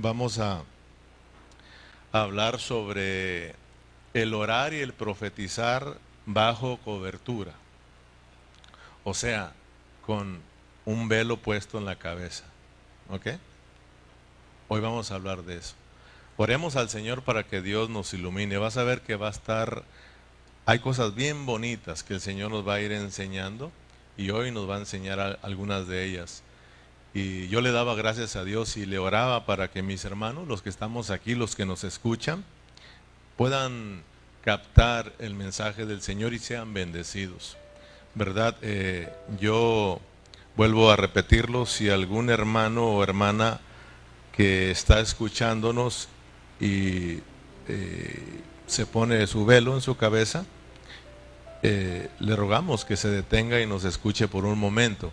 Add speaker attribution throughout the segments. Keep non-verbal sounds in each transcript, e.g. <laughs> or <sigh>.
Speaker 1: vamos a hablar sobre el orar y el profetizar bajo cobertura. O sea, con un velo puesto en la cabeza. ¿Ok? Hoy vamos a hablar de eso. Oremos al Señor para que Dios nos ilumine. Vas a ver que va a estar, hay cosas bien bonitas que el Señor nos va a ir enseñando y hoy nos va a enseñar algunas de ellas. Y yo le daba gracias a Dios y le oraba para que mis hermanos, los que estamos aquí, los que nos escuchan, puedan captar el mensaje del Señor y sean bendecidos. ¿Verdad? Eh, yo vuelvo a repetirlo, si algún hermano o hermana que está escuchándonos y eh, se pone su velo en su cabeza, eh, le rogamos que se detenga y nos escuche por un momento,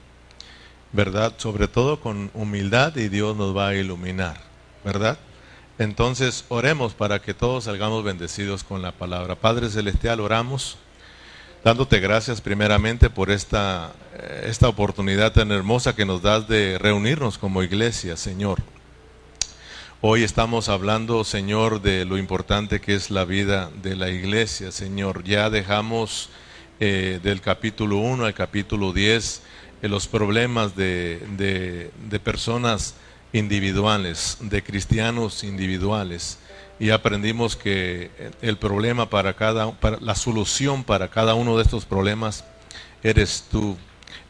Speaker 1: ¿verdad? Sobre todo con humildad y Dios nos va a iluminar, ¿verdad? Entonces oremos para que todos salgamos bendecidos con la palabra. Padre Celestial, oramos dándote gracias primeramente por esta, eh, esta oportunidad tan hermosa que nos das de reunirnos como iglesia, Señor. Hoy estamos hablando, Señor, de lo importante que es la vida de la iglesia, Señor. Ya dejamos eh, del capítulo 1 al capítulo 10 eh, los problemas de, de, personas individuales, de cristianos individuales. Y aprendimos que el problema para cada, la solución para cada uno de estos problemas eres tú,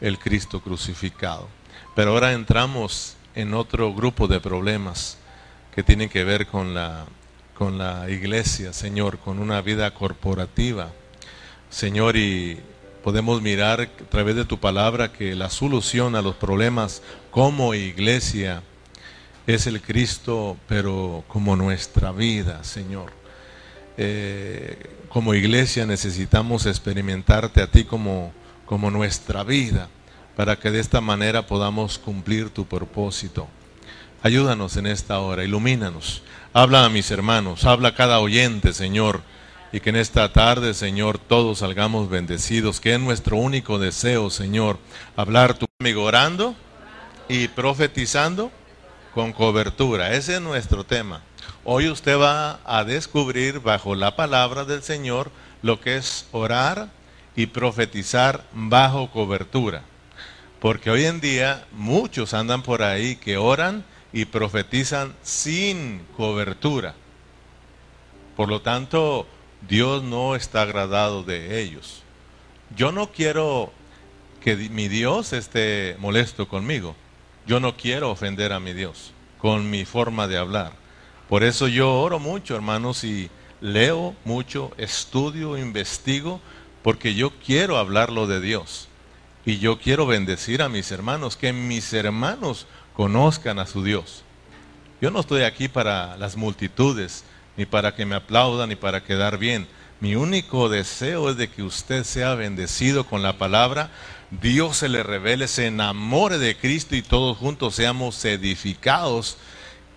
Speaker 1: el Cristo crucificado. Pero ahora entramos en otro grupo de problemas que tienen que ver con la, con la iglesia, Señor, con una vida corporativa. Señor, y podemos mirar a través de tu palabra que la solución a los problemas como iglesia es el Cristo, pero como nuestra vida, Señor. Eh, como iglesia necesitamos experimentarte a ti como, como nuestra vida, para que de esta manera podamos cumplir tu propósito. Ayúdanos en esta hora, ilumínanos. Habla a mis hermanos, habla a cada oyente, Señor. Y que en esta tarde, Señor, todos salgamos bendecidos. Que es nuestro único deseo, Señor, hablar tu amigo orando y profetizando con cobertura. Ese es nuestro tema. Hoy usted va a descubrir bajo la palabra del Señor lo que es orar y profetizar bajo cobertura. Porque hoy en día muchos andan por ahí que oran y profetizan sin cobertura. Por lo tanto, Dios no está agradado de ellos. Yo no quiero que mi Dios esté molesto conmigo. Yo no quiero ofender a mi Dios con mi forma de hablar. Por eso yo oro mucho, hermanos, y leo mucho, estudio, investigo, porque yo quiero hablarlo de Dios. Y yo quiero bendecir a mis hermanos, que mis hermanos conozcan a su Dios. Yo no estoy aquí para las multitudes, ni para que me aplaudan, ni para quedar bien. Mi único deseo es de que usted sea bendecido con la palabra, Dios se le revele, se enamore de Cristo y todos juntos seamos edificados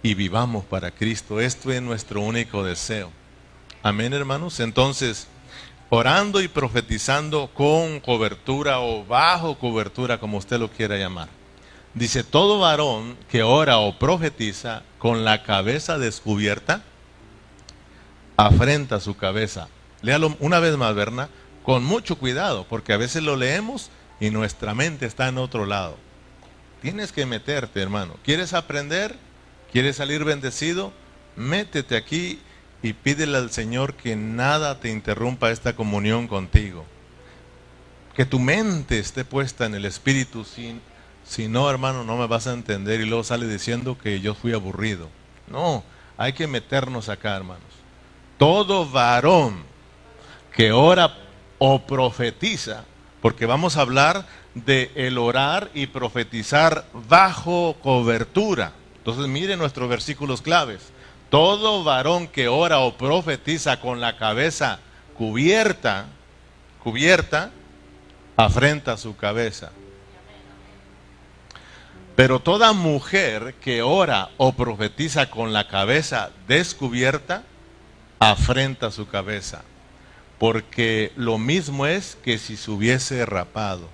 Speaker 1: y vivamos para Cristo. Esto es nuestro único deseo. Amén, hermanos. Entonces, orando y profetizando con cobertura o bajo cobertura, como usted lo quiera llamar. Dice, todo varón que ora o profetiza con la cabeza descubierta, afrenta su cabeza. Léalo una vez más, Berna, con mucho cuidado, porque a veces lo leemos y nuestra mente está en otro lado. Tienes que meterte, hermano. ¿Quieres aprender? ¿Quieres salir bendecido? Métete aquí y pídele al Señor que nada te interrumpa esta comunión contigo. Que tu mente esté puesta en el Espíritu sin si no, hermano, no me vas a entender y luego sale diciendo que yo fui aburrido. No, hay que meternos acá, hermanos. Todo varón que ora o profetiza, porque vamos a hablar de el orar y profetizar bajo cobertura. Entonces, mire nuestros versículos claves. Todo varón que ora o profetiza con la cabeza cubierta, cubierta, afrenta su cabeza. Pero toda mujer que ora o profetiza con la cabeza descubierta, afrenta su cabeza, porque lo mismo es que si se hubiese rapado.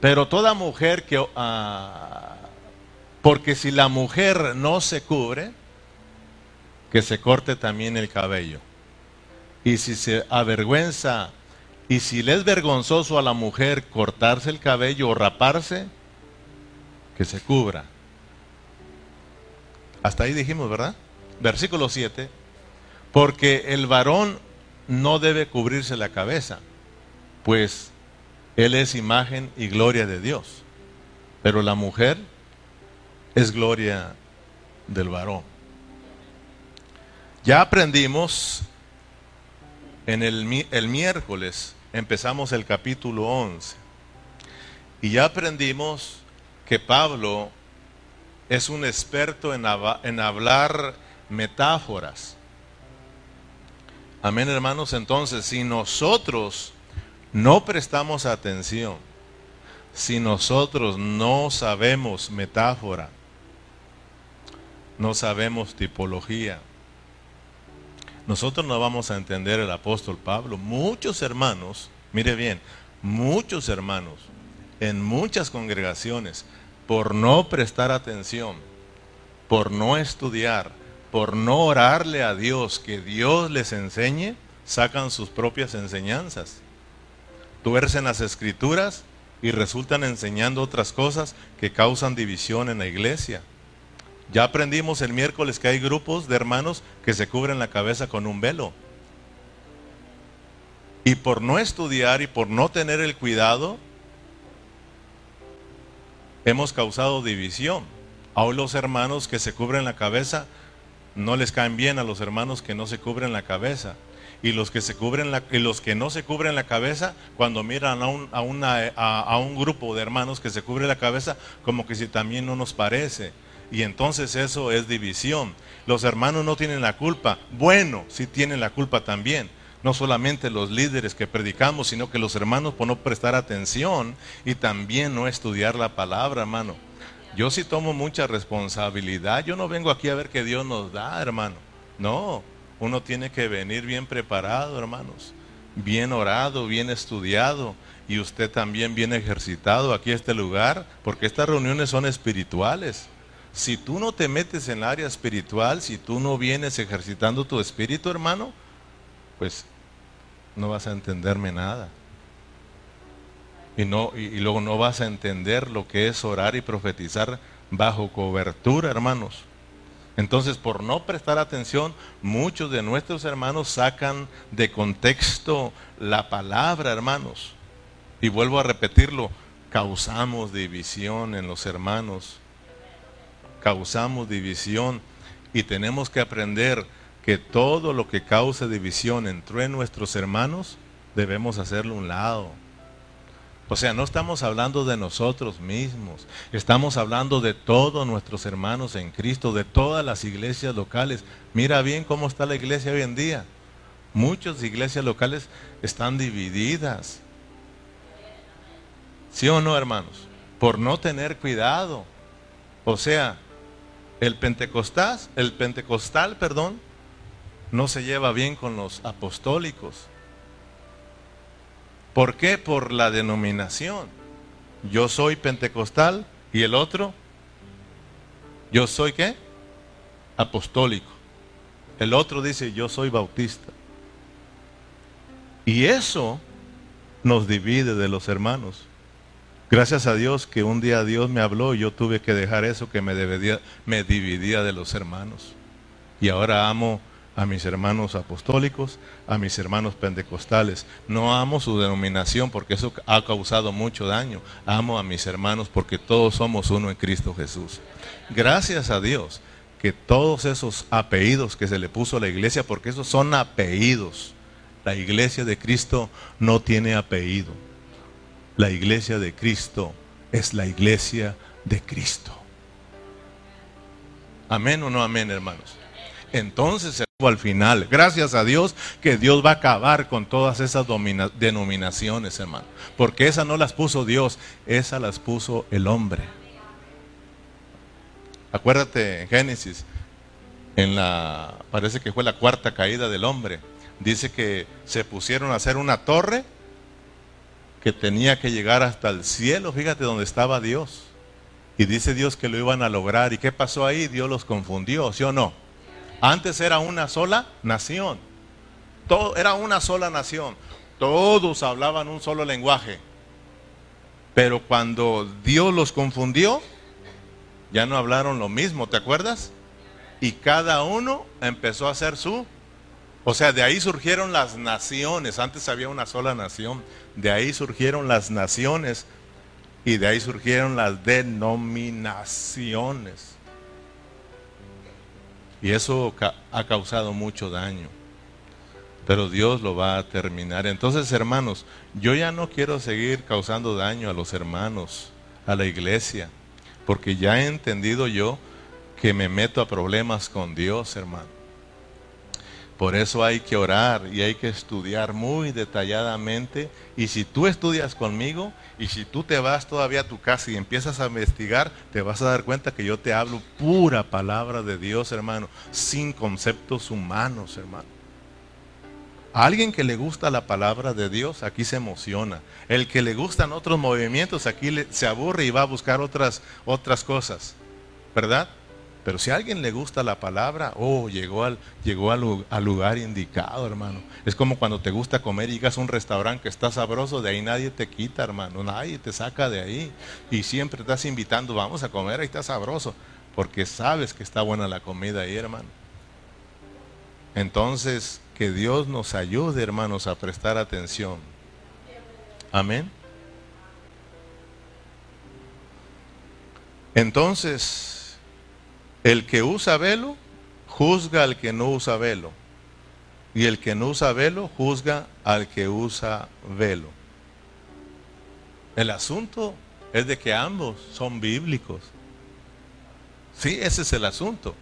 Speaker 1: Pero toda mujer que, ah, Porque si la mujer no se cubre, que se corte también el cabello. Y si se avergüenza, y si le es vergonzoso a la mujer cortarse el cabello o raparse, que se cubra. Hasta ahí dijimos, ¿verdad? Versículo 7. Porque el varón no debe cubrirse la cabeza, pues él es imagen y gloria de Dios. Pero la mujer es gloria del varón. Ya aprendimos en el, el, miércoles, empezamos el capítulo 11, y ya aprendimos que Pablo es un experto en, en hablar metáforas. Amén, hermanos. Entonces, si nosotros no prestamos atención, si nosotros no sabemos metáfora, no sabemos tipología, nosotros no vamos a entender el apóstol Pablo. Muchos hermanos, mire bien, muchos hermanos en muchas congregaciones, por no prestar atención, por no estudiar, por no orarle a Dios que Dios les enseñe, sacan sus propias enseñanzas. Tuercen las escrituras y resultan enseñando otras cosas que causan división en la iglesia. Ya aprendimos el miércoles que hay grupos de hermanos que se cubren la cabeza con un velo. Y por no estudiar y por no tener el cuidado, hemos causado división. Hoy los hermanos que se cubren la cabeza no les caen bien a los hermanos que no se cubren la cabeza. Y los que, se cubren la, y los que no se cubren la cabeza, cuando miran a un, a, una, a un grupo de hermanos que se cubre la cabeza, como que si también no nos parece. Y entonces eso es división. Los hermanos no tienen la culpa. Bueno, sí tienen la culpa también. No solamente los líderes que predicamos, sino que los hermanos por no prestar atención y también no estudiar la palabra, hermano. Yo sí tomo mucha responsabilidad. Yo no vengo aquí a ver qué Dios nos da, hermano. No, uno tiene que venir bien preparado, hermanos. Bien orado, bien estudiado. Y usted también bien ejercitado aquí a este lugar, porque estas reuniones son espirituales. Si tú no te metes en el área espiritual, si tú no vienes ejercitando tu espíritu, hermano, pues no vas a entenderme nada. Y, no, y, luego no vas a entender lo que es orar y profetizar bajo cobertura, hermanos. Entonces, por no prestar atención, muchos de nuestros hermanos sacan de contexto la palabra, hermanos. Y vuelvo a repetirlo, causamos división en los hermanos causamos división y tenemos que aprender que todo lo que cause división entre nuestros hermanos debemos hacerlo a un lado. O sea, no estamos hablando de nosotros mismos, estamos hablando de todos nuestros hermanos en Cristo, de todas las iglesias locales. Mira bien cómo está la iglesia hoy en día. Muchas iglesias locales están divididas. ¿Sí o no, hermanos? Por no tener cuidado. O sea, el pentecostal, el pentecostal, perdón, no se lleva bien con los apostólicos. ¿Por qué? Por la denominación. Yo soy pentecostal y el otro, yo soy qué? Apostólico. El otro dice, yo soy bautista. Y eso nos divide de los hermanos. Gracias a Dios que un día Dios me habló y yo tuve que dejar eso que me, me dividía de los hermanos. Y ahora amo a mis hermanos apostólicos, a mis hermanos pentecostales. No amo su denominación porque eso ha causado mucho daño. Amo a mis hermanos porque todos somos uno en Cristo Jesús. Gracias a Dios que todos esos apellidos que se le puso a la iglesia, porque esos son apellidos. La iglesia de Cristo no tiene apellido. La iglesia de Cristo es la iglesia de Cristo. Amén o no amén, hermanos. Entonces, al final, gracias a Dios, que Dios va a acabar con todas esas denominaciones, hermano. Porque esas no las puso Dios, esas las puso el hombre. Acuérdate en Génesis, en la, parece que fue la cuarta caída del hombre. Dice que se pusieron a hacer una torre que tenía que llegar hasta el cielo, fíjate donde estaba Dios. Y dice Dios que lo iban a lograr. ¿Y qué pasó ahí? Dios los confundió, ¿sí o no? Antes era una sola nación. Era una sola nación. Todos hablaban un solo lenguaje. Pero cuando Dios los confundió, ya no hablaron lo mismo, ¿te acuerdas? Y cada uno empezó a hacer su... O sea, de ahí surgieron las naciones. Antes había una sola nación. De ahí surgieron las naciones. Y de ahí surgieron las denominaciones. Y eso ha causado mucho daño. Pero Dios lo va a terminar. Entonces, hermanos, yo ya no quiero seguir causando daño a los hermanos, a la iglesia, porque ya he entendido yo que me meto a problemas con Dios, hermano. Por eso hay que orar y hay que estudiar muy detalladamente. Y si tú estudias conmigo y si tú te vas todavía a tu casa y empiezas a investigar, te vas a dar cuenta que yo te hablo pura palabra de Dios, hermano, sin conceptos humanos, hermano. A alguien que le gusta la palabra de Dios, aquí se emociona. El que le gustan otros movimientos, aquí se aburre y va a buscar otras, otras cosas. ¿Verdad? Pero si a alguien le gusta la palabra, oh, llegó al, llegó al, lugar indicado, hermano. Es como cuando te gusta comer y llegas a un restaurante que está sabroso, de ahí nadie te quita, hermano. Nadie te saca de ahí. Y siempre estás invitando, vamos a comer, ahí está sabroso. Porque sabes que está buena la comida ahí, hermano. Entonces, que Dios nos ayude, hermanos, a prestar atención. Amén. Entonces, el que usa velo juzga al que no usa velo. Y el que no usa velo juzga al que usa velo. El asunto es de que ambos son bíblicos. Sí, ese es el asunto.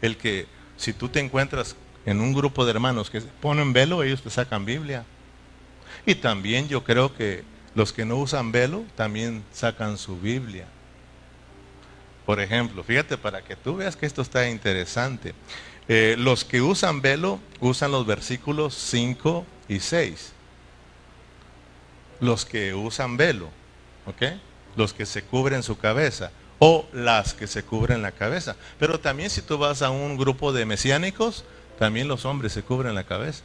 Speaker 1: El que si tú te encuentras en un grupo de hermanos que ponen velo, ellos te sacan Biblia. Y también yo creo que los que no usan velo también sacan su Biblia. Por ejemplo, fíjate para que tú veas que esto está interesante. Eh, los que usan velo usan los versículos 5 y 6. Los que usan velo, ¿ok? Los que se cubren su cabeza o las que se cubren la cabeza. Pero también si tú vas a un grupo de mesiánicos, también los hombres se cubren la cabeza.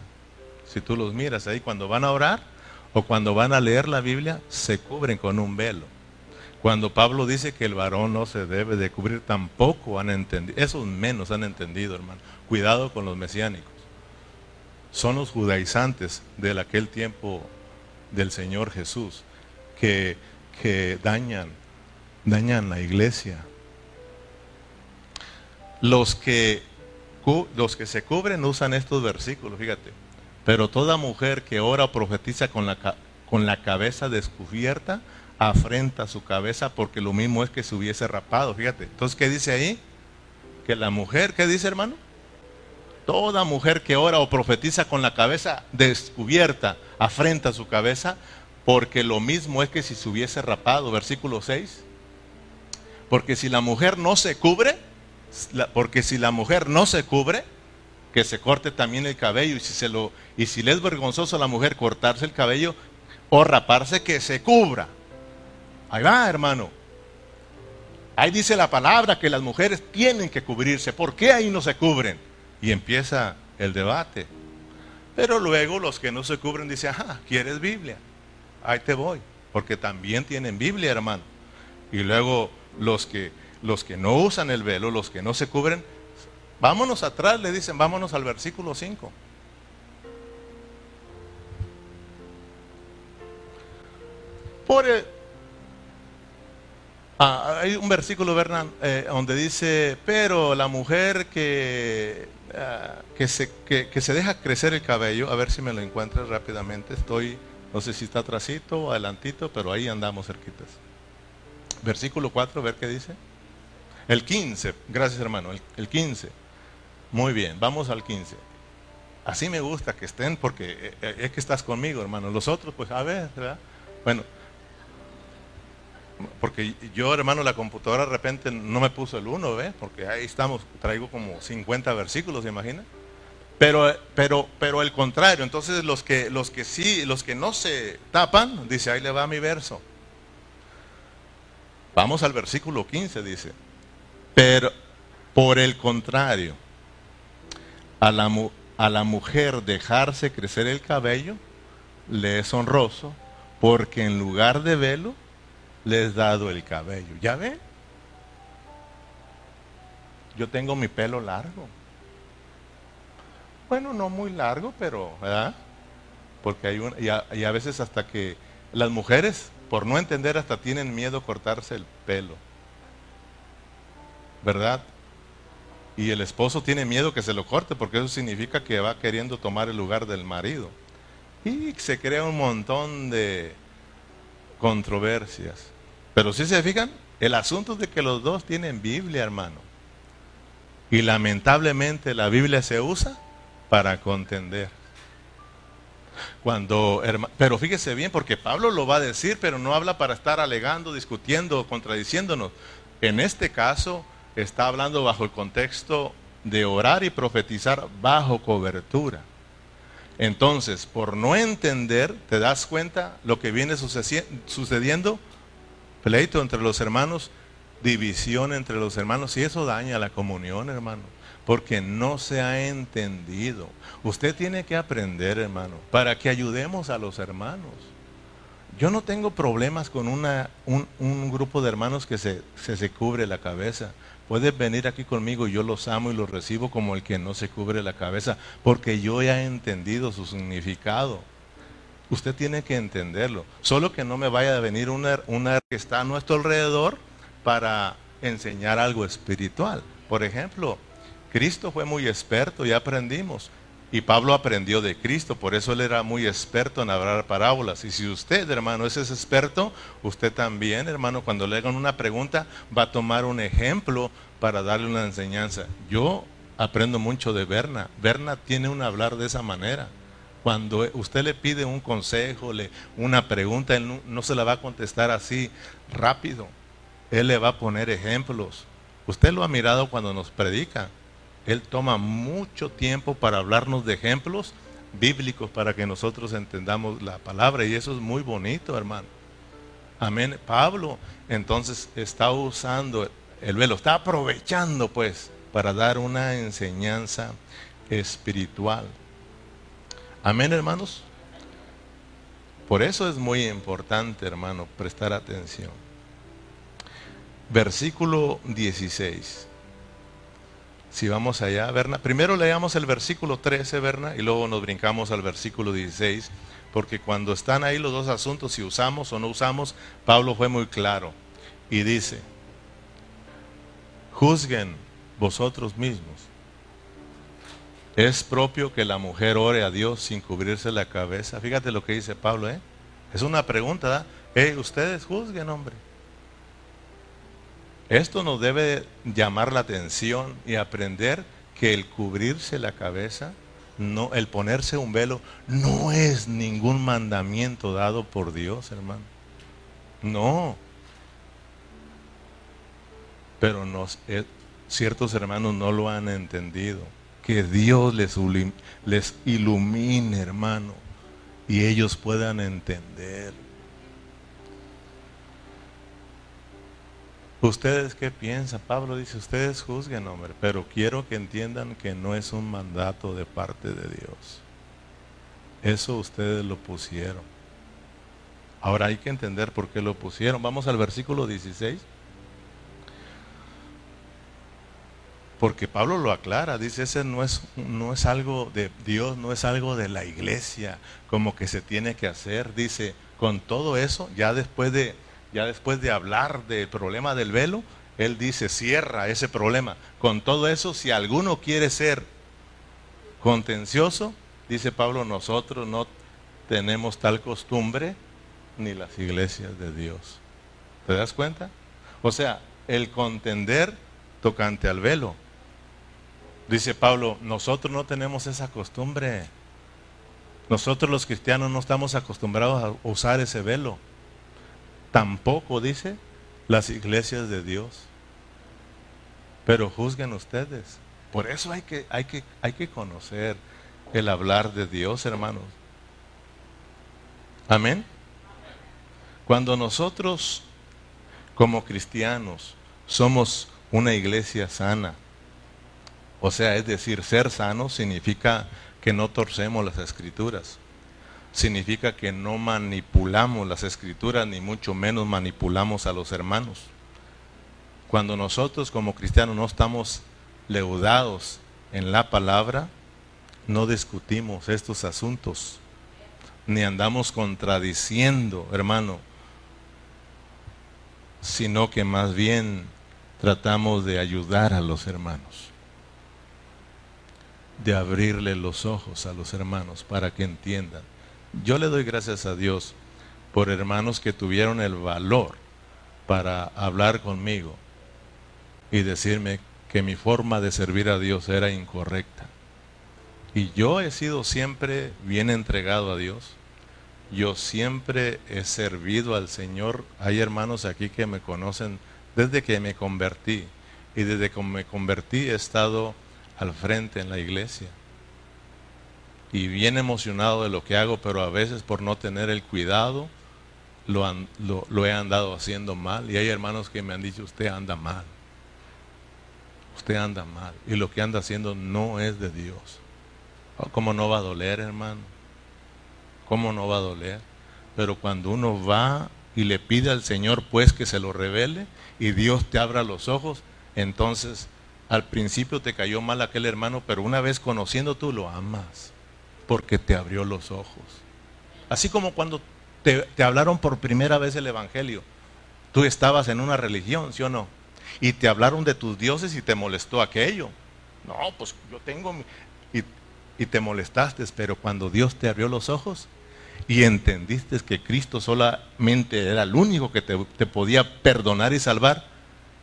Speaker 1: Si tú los miras ahí cuando van a orar o cuando van a leer la Biblia, se cubren con un velo. Cuando Pablo dice que el varón no se debe de cubrir, tampoco han entendido, esos menos han entendido, hermano. Cuidado con los mesiánicos. Son los judaizantes de aquel tiempo del Señor Jesús que, que dañan, dañan la iglesia. Los que, los que se cubren usan estos versículos, fíjate. Pero toda mujer que ora o profetiza con la, con la cabeza descubierta, afrenta su cabeza porque lo mismo es que se hubiese rapado, fíjate. Entonces, ¿qué dice ahí? Que la mujer, ¿qué dice hermano? Toda mujer que ora o profetiza con la cabeza descubierta, afrenta su cabeza, porque lo mismo es que si se hubiese rapado, versículo 6. Porque si la mujer no se cubre, porque si la mujer no se cubre, que se corte también el cabello y si se lo y si le es vergonzoso a la mujer cortarse el cabello o raparse que se cubra. Ahí va, hermano. Ahí dice la palabra que las mujeres tienen que cubrirse. ¿Por qué ahí no se cubren? Y empieza el debate. Pero luego los que no se cubren dicen, ajá, ¿quieres Biblia? Ahí te voy. Porque también tienen Biblia, hermano. Y luego los que, los que no usan el velo, los que no se cubren, vámonos atrás, le dicen, vámonos al versículo 5. Por Ah, hay un versículo, Bernard, eh, donde dice, pero la mujer que, ah, que, se, que, se deja crecer el cabello, a ver si me lo encuentras rápidamente, estoy, no sé si está atrasito o adelantito, pero ahí andamos cerquitas. Versículo 4, ver qué dice. El 15, gracias hermano, el, 15. Muy bien, vamos al 15. Así me gusta que estén porque eh, eh, es que estás conmigo, hermano. Los otros, pues a ver, ¿verdad? Bueno, porque yo, hermano, la computadora de repente no me puso el 1, ¿ves? Porque ahí estamos, traigo como 50 versículos, ¿se imagina? Pero, pero, pero el contrario, entonces los que, los que sí, los que no se tapan, dice, ahí le va mi verso. Vamos al versículo 15, dice. Pero por el contrario, a la, a la mujer dejarse crecer el cabello le es honroso, porque en lugar de velo le es dado el cabello. ¿Ya ve? Yo tengo mi pelo largo. Bueno, no muy largo, pero, ¿verdad? Porque hay una, y a, veces hasta que las mujeres, por no entender, hasta tienen miedo cortarse el pelo. ¿Verdad? Y el esposo tiene miedo que se lo corte porque eso significa que va queriendo tomar el lugar del marido. Y se crea un montón de controversias. Pero si se fijan, el asunto es de que los dos tienen Biblia, hermano. Y lamentablemente la Biblia se usa para contender. Cuando, pero fíjese bien, porque Pablo lo va a decir, pero no habla para estar alegando, discutiendo, contradiciéndonos. En este caso está hablando bajo el contexto de orar y profetizar bajo cobertura. Entonces, por no entender, ¿te das cuenta lo que viene sucediendo? Pleito entre los hermanos, división entre los hermanos, y eso daña la comunión, hermano porque no se ha entendido. Usted tiene que aprender, hermano, para que ayudemos a los hermanos. Yo no tengo problemas con una, un, grupo de hermanos que se, se, cubre la cabeza. Puedes venir aquí conmigo, yo los amo y los recibo como el que no se cubre la cabeza, porque yo ya he entendido su significado. Usted tiene que entenderlo. Solo que no me vaya a venir una, una que está a nuestro alrededor para enseñar algo espiritual. Por ejemplo, Cristo fue muy experto y aprendimos. Y Pablo aprendió de Cristo, por eso él era muy experto en hablar parábolas. Y si usted, hermano, es ese experto, usted también, hermano, cuando le hagan una pregunta, va a tomar un ejemplo para darle una enseñanza. Yo aprendo mucho de Berna. Berna tiene un hablar de esa manera. Cuando usted le pide un consejo, le, una pregunta, él no se la va a contestar así rápido. Él le va a poner ejemplos. Usted lo ha mirado cuando nos predica. Él toma mucho tiempo para hablarnos de ejemplos bíblicos para que nosotros entendamos la palabra y eso es muy bonito, hermano. Amén. Pablo entonces está usando el velo, está aprovechando pues para dar una enseñanza espiritual. Amén, hermanos. Por eso es muy importante, hermano, prestar atención. Versículo 16. Si vamos allá, Berna. Primero leamos el versículo 13, Berna, y luego nos brincamos al versículo 16, porque cuando están ahí los dos asuntos, si usamos o no usamos, Pablo fue muy claro. Y dice, juzguen vosotros mismos. Es propio que la mujer ore a Dios sin cubrirse la cabeza. Fíjate lo que dice Pablo, ¿eh? Es una pregunta, ¿eh? ustedes juzguen, hombre. Esto nos debe llamar la atención y aprender que el cubrirse la cabeza, no, el ponerse un velo, no es ningún mandamiento dado por Dios, hermano. No. Pero eh, ciertos hermanos no lo han entendido. Que Dios les, les ilumine, hermano, y ellos puedan entender. ¿Ustedes qué piensan? Pablo dice, ustedes juzguen, hombre, pero quiero que entiendan que no es un mandato de parte de Dios. Eso ustedes lo pusieron. Ahora hay que entender por qué lo pusieron. Vamos al versículo 16. Porque Pablo lo aclara, dice, ese no es, no es algo de Dios, no es algo de la iglesia, como que se tiene que hacer. Dice, con todo eso, ya después de ya después de hablar del problema del velo, él dice, cierra ese problema. Con todo eso, si alguno quiere ser contencioso, dice Pablo, nosotros no tenemos tal costumbre ni las iglesias de Dios. ¿Te das cuenta? O sea, el contender tocante al velo. Dice Pablo, nosotros no tenemos esa costumbre. Nosotros los cristianos no estamos acostumbrados a usar ese velo. Tampoco dice las iglesias de Dios. Pero juzguen ustedes. Por eso hay que, hay que, hay que conocer el hablar de Dios, hermanos. Amén. Cuando nosotros como cristianos, somos una iglesia sana. O sea, es decir, ser sano significa que no torcemos las escrituras. Significa que no manipulamos las escrituras, ni mucho menos manipulamos a los hermanos. Cuando nosotros como cristianos no estamos leudados en la palabra, no discutimos estos asuntos, ni andamos contradiciendo, hermano, sino que más bien tratamos de ayudar a los hermanos, de abrirle los ojos a los hermanos para que entiendan. Yo le doy gracias a Dios por hermanos que tuvieron el valor para hablar conmigo y decirme que mi forma de servir a Dios era incorrecta. Y yo he sido siempre bien entregado a Dios. Yo siempre he servido al Señor. Hay hermanos aquí que me conocen desde que me convertí. Y desde que me convertí he estado al frente en la iglesia. Y bien emocionado de lo que hago, pero a veces por no tener el cuidado, lo, lo he andado haciendo mal. Y hay hermanos que me han dicho, usted anda mal. Usted anda mal. Y lo que anda haciendo no es de Dios. Oh, ¿Cómo no va a doler, hermano? ¿Cómo no va a doler? Pero cuando uno va y le pide al Señor pues que se lo revele y Dios te abra los ojos, entonces al principio te cayó mal aquel hermano, pero una vez conociendo tú lo amas porque te abrió los ojos. Así como cuando te, te hablaron por primera vez el Evangelio, tú estabas en una religión, ¿sí o no? Y te hablaron de tus dioses y te molestó aquello. No, pues yo tengo y te molestaste, pero cuando Dios te abrió los ojos y entendiste que Cristo solamente era el único que te, podía perdonar y salvar,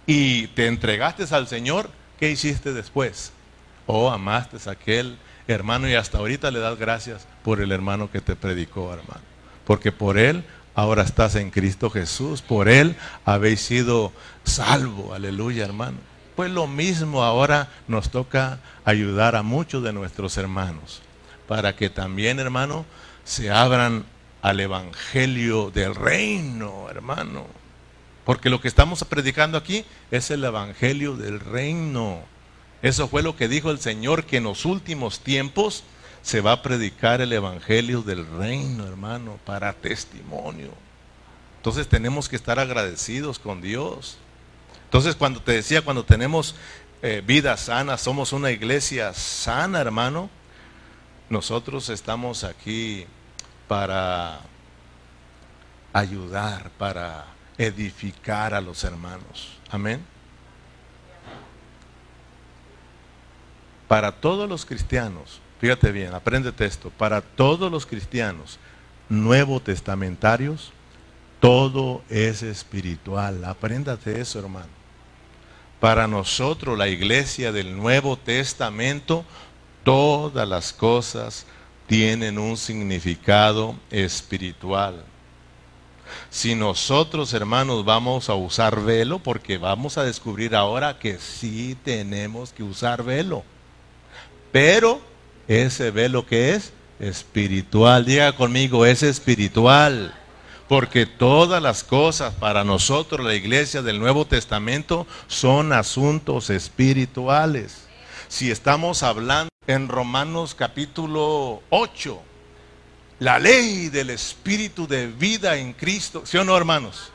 Speaker 1: y te entregaste al Señor, ¿qué hiciste después? Oh, amaste a aquel hermano y hasta ahorita le das gracias por el hermano que te predicó, hermano. Porque por él ahora estás en Cristo Jesús, por él habéis sido salvo, aleluya, hermano. Pues lo mismo ahora nos toca ayudar a muchos de nuestros hermanos, para que también, hermano, se abran al Evangelio del reino, hermano. Porque lo que estamos predicando aquí es el Evangelio del reino. Eso fue lo que dijo el Señor, que en los últimos tiempos se va a predicar el Evangelio del reino, hermano, para testimonio. Entonces tenemos que estar agradecidos con Dios. Entonces, cuando te decía, cuando tenemos eh, vida sana, somos una iglesia sana, hermano, nosotros estamos aquí para ayudar, para edificar a los hermanos. Amén. Para todos los cristianos, fíjate bien, apréndete esto, para todos los cristianos nuevo testamentarios, todo es espiritual. Apréndate eso, hermano. Para nosotros, la iglesia del Nuevo Testamento, todas las cosas tienen un significado espiritual. Si nosotros, hermanos, vamos a usar velo, porque vamos a descubrir ahora que sí tenemos que usar velo. Pero ese velo que es espiritual, diga conmigo, es espiritual porque todas las cosas para nosotros, la iglesia del Nuevo Testamento, son asuntos espirituales. Si estamos hablando en Romanos capítulo 8, la ley del espíritu de vida en Cristo, ¿sí o no, hermanos?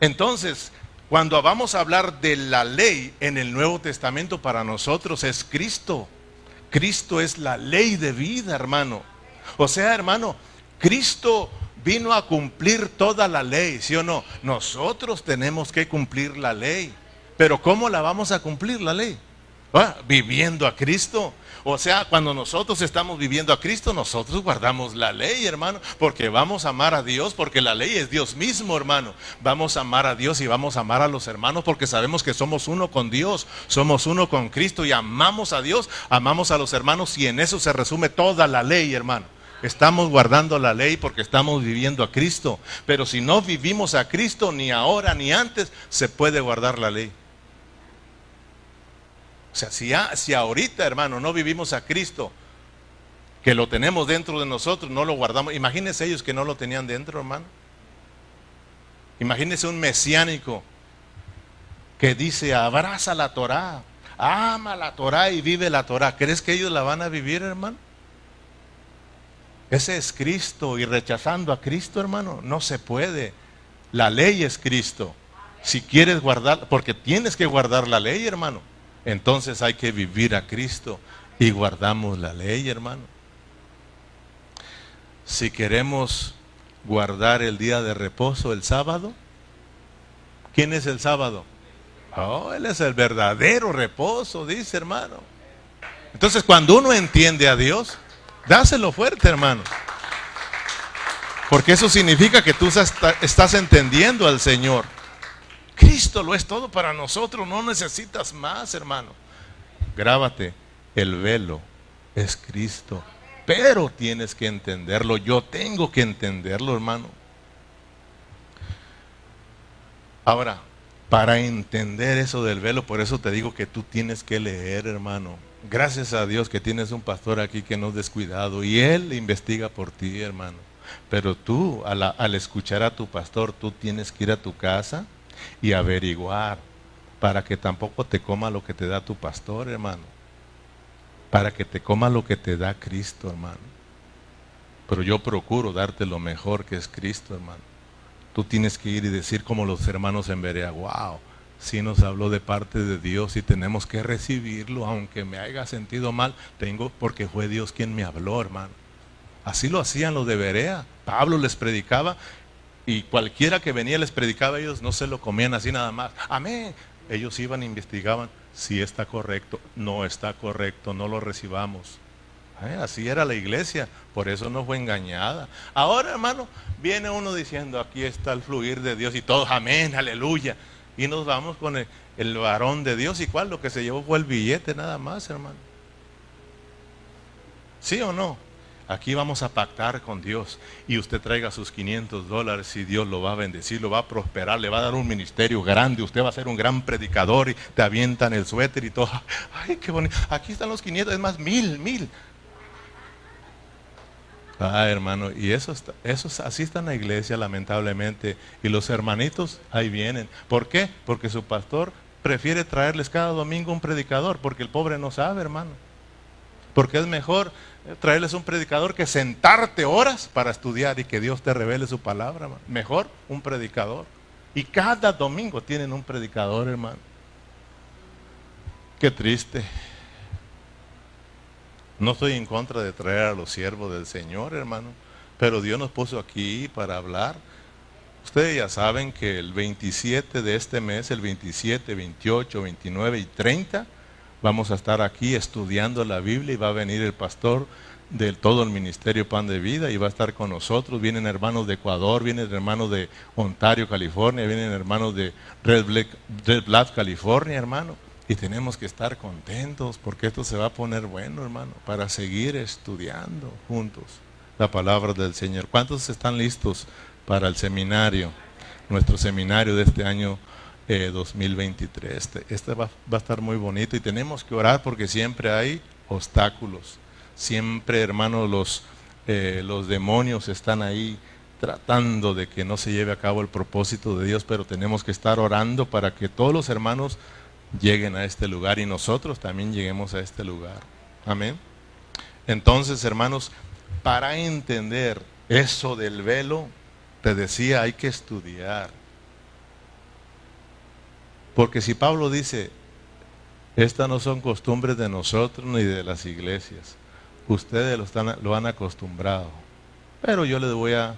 Speaker 1: Entonces, cuando vamos a hablar de la ley en el Nuevo Testamento, para nosotros es Cristo. Cristo es la ley de vida, hermano. O sea, hermano, Cristo vino a cumplir toda la ley, ¿sí o no? Nosotros tenemos que cumplir la ley. Pero ¿cómo la vamos a cumplir la ley? Ah, viviendo a Cristo. O sea, cuando nosotros estamos viviendo a Cristo, nosotros guardamos la ley, hermano, porque vamos a amar a Dios, porque la ley es Dios mismo, hermano. Vamos a amar a Dios y vamos a amar a los hermanos porque sabemos que somos uno con Dios, somos uno con Cristo y amamos a Dios, amamos a los hermanos y en eso se resume toda la ley, hermano. Estamos guardando la ley porque estamos viviendo a Cristo. Pero si no vivimos a Cristo, ni ahora ni antes, se puede guardar la ley. O sea, si, si ahorita, hermano, no vivimos a Cristo, que lo tenemos dentro de nosotros, no lo guardamos. Imagínense ellos que no lo tenían dentro, hermano. Imagínese un mesiánico que dice, abraza la Torah, ama la Torah y vive la Torah. ¿Crees que ellos la van a vivir, hermano? Ese es Cristo y rechazando a Cristo, hermano, no se puede. La ley es Cristo. Si quieres guardar, porque tienes que guardar la ley, hermano, entonces hay que vivir a Cristo y guardamos la ley, hermano. Si queremos guardar el día de reposo, el sábado, ¿quién es el sábado? Oh, Él es el verdadero reposo, dice hermano. Entonces cuando uno entiende a Dios, dáselo fuerte, hermano. Porque eso significa que tú estás entendiendo al Señor. Cristo lo es todo para nosotros, no necesitas más, hermano. Grábate, el velo es Cristo, pero tienes que entenderlo, yo tengo que entenderlo, hermano. Ahora, para entender eso del velo, por eso te digo que tú tienes que leer, hermano. Gracias a Dios que tienes un pastor aquí que no es descuidado y él investiga por ti, hermano. Pero tú, al, al escuchar a tu pastor, tú tienes que ir a tu casa y averiguar para que tampoco te coma lo que te da tu pastor, hermano. Para que te coma lo que te da Cristo, hermano. Pero yo procuro darte lo mejor que es Cristo, hermano. Tú tienes que ir y decir como los hermanos en Berea, wow, si nos habló de parte de Dios y tenemos que recibirlo, aunque me haya sentido mal, tengo porque fue Dios quien me habló, hermano. Así lo hacían los de Berea. Pablo les predicaba y cualquiera que venía les predicaba, ellos no se lo comían así nada más. Amén. Ellos iban e investigaban si está correcto, no está correcto, no lo recibamos. ¿Eh? Así era la iglesia, por eso no fue engañada. Ahora, hermano, viene uno diciendo, aquí está el fluir de Dios y todos, amén, aleluya. Y nos vamos con el, el varón de Dios y cuál, lo que se llevó fue el billete nada más, hermano. ¿Sí o no? Aquí vamos a pactar con Dios y usted traiga sus 500 dólares y Dios lo va a bendecir, lo va a prosperar, le va a dar un ministerio grande, usted va a ser un gran predicador y te avientan el suéter y todo. <laughs> Ay, qué bonito. Aquí están los 500, es más, mil, mil. Ah, hermano, y eso, está, eso así está en la iglesia, lamentablemente. Y los hermanitos ahí vienen. ¿Por qué? Porque su pastor prefiere traerles cada domingo un predicador, porque el pobre no sabe, hermano. Porque es mejor traerles un predicador que sentarte horas para estudiar y que Dios te revele su palabra. Mejor un predicador. Y cada domingo tienen un predicador, hermano. Qué triste. No estoy en contra de traer a los siervos del Señor, hermano, pero Dios nos puso aquí para hablar. Ustedes ya saben que el 27 de este mes, el 27, 28, 29 y 30, vamos a estar aquí estudiando la Biblia y va a venir el pastor de todo el ministerio Pan de Vida y va a estar con nosotros. Vienen hermanos de Ecuador, vienen hermanos de Ontario, California, vienen hermanos de Red Black, California, hermano. Y tenemos que estar contentos porque esto se va a poner bueno, hermano, para seguir estudiando juntos la palabra del Señor. ¿Cuántos están listos para el seminario, nuestro seminario de este año 2023? Eh, este, este va, a estar muy bonito y tenemos que orar porque siempre hay obstáculos. Siempre, hermano, los, eh, los demonios están ahí tratando de que no se lleve a cabo el propósito de Dios, pero tenemos que estar orando para que todos los hermanos lleguen a este lugar y nosotros también lleguemos a este lugar. Amén. Entonces, hermanos, para entender eso del velo, te decía, hay que estudiar. Porque si Pablo dice, estas no son costumbres de nosotros ni de las iglesias, ustedes lo, han acostumbrado. Pero yo les voy a,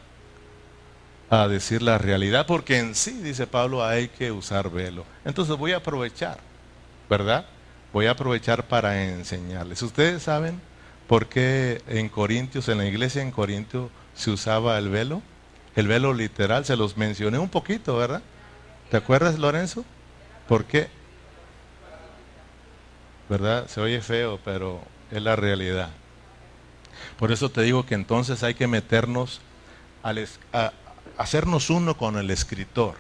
Speaker 1: a decir la realidad, porque en sí, dice Pablo, hay que usar velo. Entonces voy a aprovechar, ¿verdad? Voy a aprovechar para enseñarles. Ustedes saben por qué en Corintios, en la iglesia en Corintios, se usaba el velo. El velo literal, se los mencioné un poquito, ¿verdad? ¿Te acuerdas, Lorenzo? ¿Por qué? ¿Verdad? Se oye feo, pero es la realidad. Por eso te digo que entonces hay que meternos al, a, hacernos uno con el escritor.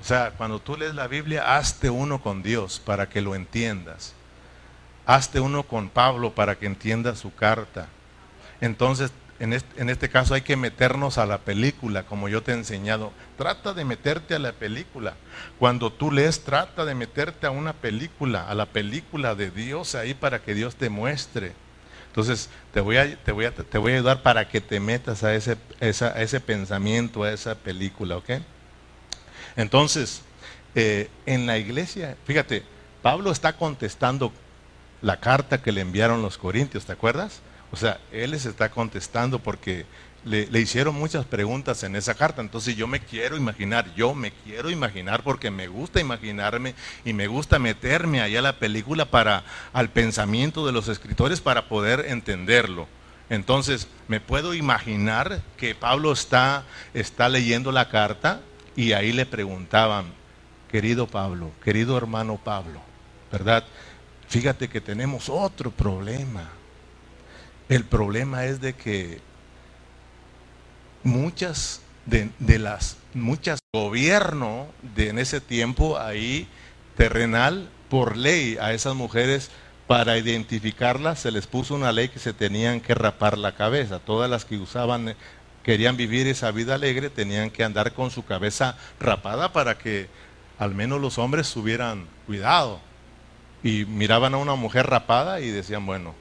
Speaker 1: O sea, cuando tú lees la Biblia, hazte uno con Dios para que lo entiendas. Hazte uno con Pablo para que entiendas su carta. Entonces, en este, caso hay que meternos a la película, como yo te he enseñado. Trata de meterte a la película. Cuando tú lees, trata de meterte a una película, a la película de Dios ahí para que Dios te muestre. Entonces, te voy a, te voy a, te voy a ayudar para que te metas a ese, a ese pensamiento, a esa película, ¿ok? Entonces, eh, en la iglesia, fíjate, Pablo está contestando la carta que le enviaron los corintios, ¿te acuerdas? O sea, él les está contestando porque le, hicieron muchas preguntas en esa carta. Entonces yo me quiero imaginar, yo me quiero imaginar porque me gusta imaginarme y me gusta meterme allá a la película para al pensamiento de los escritores para poder entenderlo. Entonces me puedo imaginar que Pablo está, está leyendo la carta y ahí le preguntaban, querido Pablo, querido hermano Pablo, ¿verdad? Fíjate que tenemos otro problema. El problema es de que muchas de, las muchas gobierno de en ese tiempo ahí terrenal por ley a esas mujeres para identificarlas se les puso una ley que se tenían que rapar la cabeza. Todas las que usaban querían vivir esa vida alegre tenían que andar con su cabeza rapada para que al menos los hombres tuvieran cuidado. Y miraban a una mujer rapada y decían, bueno,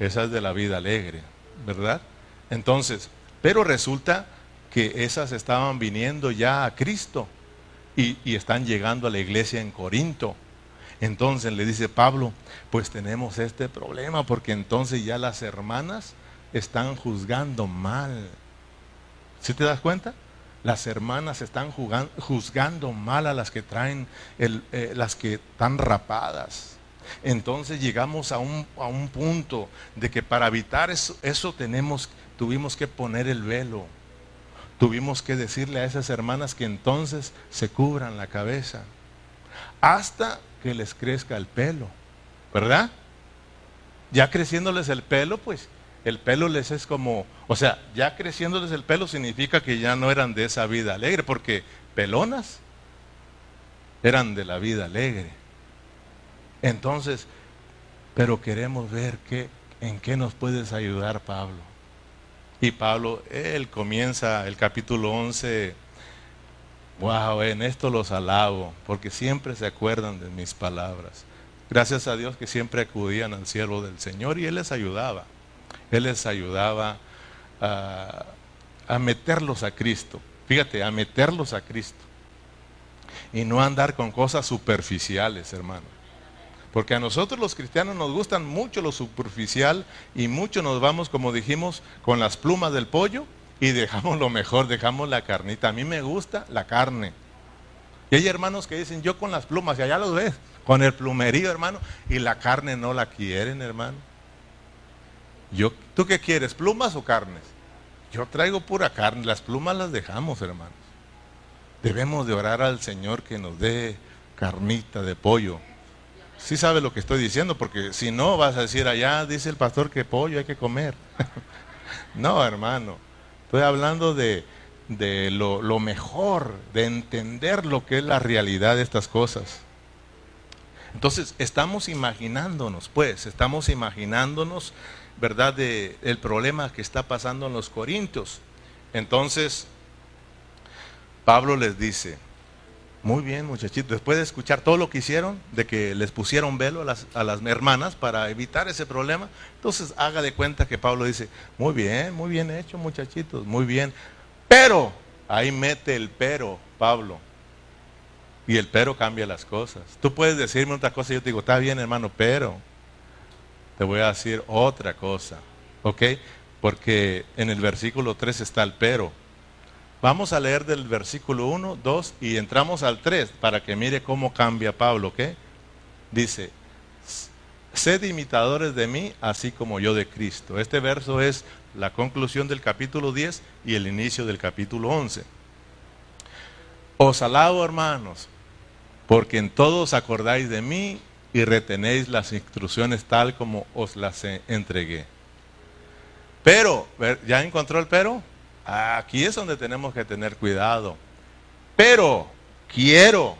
Speaker 1: esa es de la vida alegre, ¿verdad? Entonces, pero resulta que esas estaban viniendo ya a Cristo y, están llegando a la iglesia en Corinto. Entonces le dice Pablo, pues tenemos este problema porque entonces ya las hermanas están juzgando mal. ¿Sí te das cuenta? Las hermanas están juzgando mal a las que traen, eh, las que están rapadas. Entonces llegamos a un, punto de que para evitar eso, eso tenemos, tuvimos que poner el velo. Tuvimos que decirle a esas hermanas que entonces se cubran la cabeza hasta que les crezca el pelo, ¿verdad? Ya creciéndoles el pelo, pues el pelo les es como, o sea, ya creciéndoles el pelo significa que ya no eran de esa vida alegre, porque pelonas eran de la vida alegre. Entonces, pero queremos ver qué, en qué nos puedes ayudar, Pablo. Y Pablo, él comienza el capítulo 11, wow, en esto los alabo, porque siempre se acuerdan de mis palabras. Gracias a Dios que siempre acudían al siervo del Señor y Él les ayudaba. Él les ayudaba a, a meterlos a Cristo. Fíjate, a meterlos a Cristo. Y no andar con cosas superficiales, hermano. Porque a nosotros los cristianos nos gustan mucho lo superficial y mucho nos vamos, como dijimos, con las plumas del pollo y dejamos lo mejor, dejamos la carnita. A mí me gusta la carne. Y hay hermanos que dicen, yo con las plumas, y allá los ves, con el plumerío, hermano, y la carne no la quieren, hermano. Yo, ¿Tú qué quieres, plumas o carnes? Yo traigo pura carne, las plumas las dejamos, hermanos. Debemos de orar al Señor que nos dé carnita de pollo Sí sabe lo que estoy diciendo, porque si no vas a decir allá, dice el pastor que pollo hay que comer. <laughs> no, hermano. Estoy hablando de, lo, lo, mejor, de entender lo que es la realidad de estas cosas. Entonces, estamos imaginándonos, pues, estamos imaginándonos, ¿verdad?, de el problema que está pasando en los Corintios. Entonces, Pablo les dice, muy bien, muchachitos. Después de escuchar todo lo que hicieron, de que les pusieron velo a las, a las, hermanas para evitar ese problema, entonces haga de cuenta que Pablo dice, muy bien, muy bien hecho, muchachitos, muy bien. Pero, ahí mete el pero, Pablo. Y el pero cambia las cosas. Tú puedes decirme otra cosa y yo te digo, está bien, hermano, pero te voy a decir otra cosa. ¿Ok? Porque en el versículo 3 está el pero. Vamos a leer del versículo 1, 2 y entramos al 3 para que mire cómo cambia Pablo, ¿ok? Dice, sed imitadores de mí, así como yo de Cristo. Este verso es la conclusión del capítulo 10 y el inicio del capítulo 11. Os alabo, hermanos, porque en todos acordáis de mí y retenéis las instrucciones tal como os las entregué. Pero, ¿ya encontró el pero? Aquí es donde tenemos que tener cuidado. Pero quiero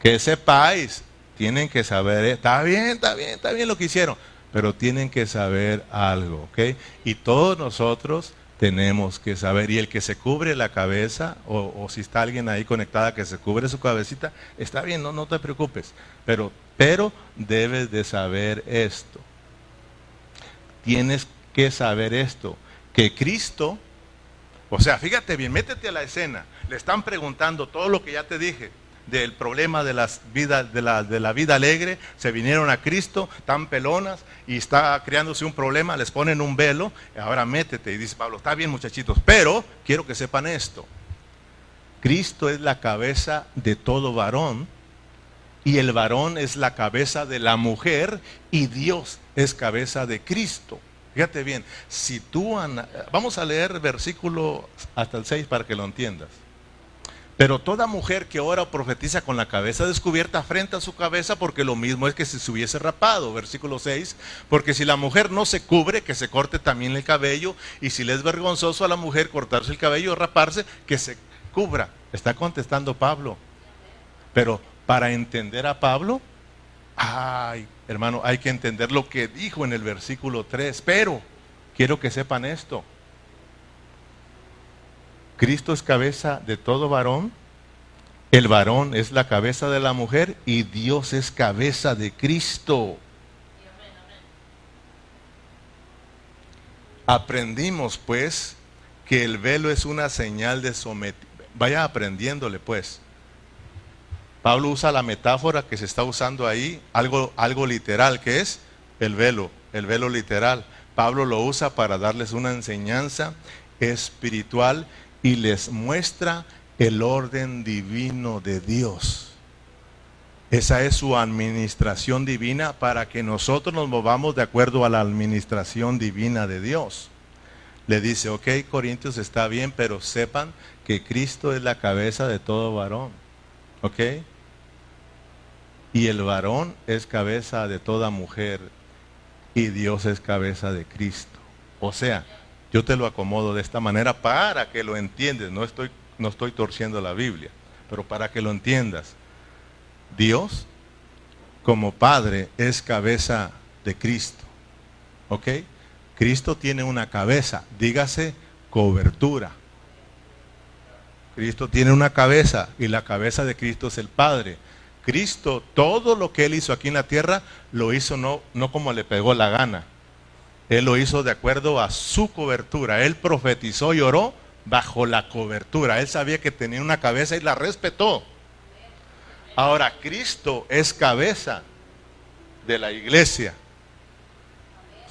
Speaker 1: que sepáis, tienen que saber, está bien, está bien, está bien lo que hicieron, pero tienen que saber algo, ¿ok? Y todos nosotros tenemos que saber. Y el que se cubre la cabeza, o, si está alguien ahí conectada que se cubre su cabecita, está bien, no, no te preocupes. Pero, pero debes de saber esto. Tienes que saber esto, que Cristo, o sea, fíjate bien, métete a la escena, le están preguntando todo lo que ya te dije del problema de, las vidas, de, la, de la vida alegre, se vinieron a Cristo, tan pelonas, y está creándose un problema, les ponen un velo, ahora métete, y dice Pablo, está bien muchachitos, pero quiero que sepan esto, Cristo es la cabeza de todo varón, y el varón es la cabeza de la mujer, y Dios es cabeza de Cristo. Fíjate bien, si tú, vamos a leer versículo hasta el 6 para que lo entiendas. Pero toda mujer que ora o profetiza con la cabeza descubierta frente a su cabeza, porque lo mismo es que si se hubiese rapado, versículo 6, porque si la mujer no se cubre, que se corte también el cabello, y si le es vergonzoso a la mujer cortarse el cabello o raparse, que se cubra. Está contestando Pablo. Pero para entender a Pablo, ay, hermano, hay que entender lo que dijo en el versículo 3. Pero quiero que sepan esto. Cristo es cabeza de todo varón, el varón es la cabeza de la mujer y Dios es cabeza de Cristo. Aprendimos pues que el velo es una señal de sometimiento. Vaya aprendiéndole pues. Pablo usa la metáfora que se está usando ahí, algo, algo literal, que es el velo, el velo literal. Pablo lo usa para darles una enseñanza espiritual y les muestra el orden divino de Dios. Esa es su administración divina para que nosotros nos movamos de acuerdo a la administración divina de Dios. Le dice, ok, Corintios está bien, pero sepan que Cristo es la cabeza de todo varón. ¿Ok? Y el varón es cabeza de toda mujer y Dios es cabeza de Cristo. O sea, yo te lo acomodo de esta manera para que lo entiendas. No estoy, no estoy torciendo la Biblia, pero para que lo entiendas. Dios, como Padre, es cabeza de Cristo. ¿Ok? Cristo tiene una cabeza, dígase cobertura. Cristo tiene una cabeza y la cabeza de Cristo es el Padre. Cristo, todo lo que Él hizo aquí en la tierra, lo hizo no, no como le pegó la gana. Él lo hizo de acuerdo a su cobertura. Él profetizó y oró bajo la cobertura. Él sabía que tenía una cabeza y la respetó. Ahora, Cristo es cabeza de la iglesia.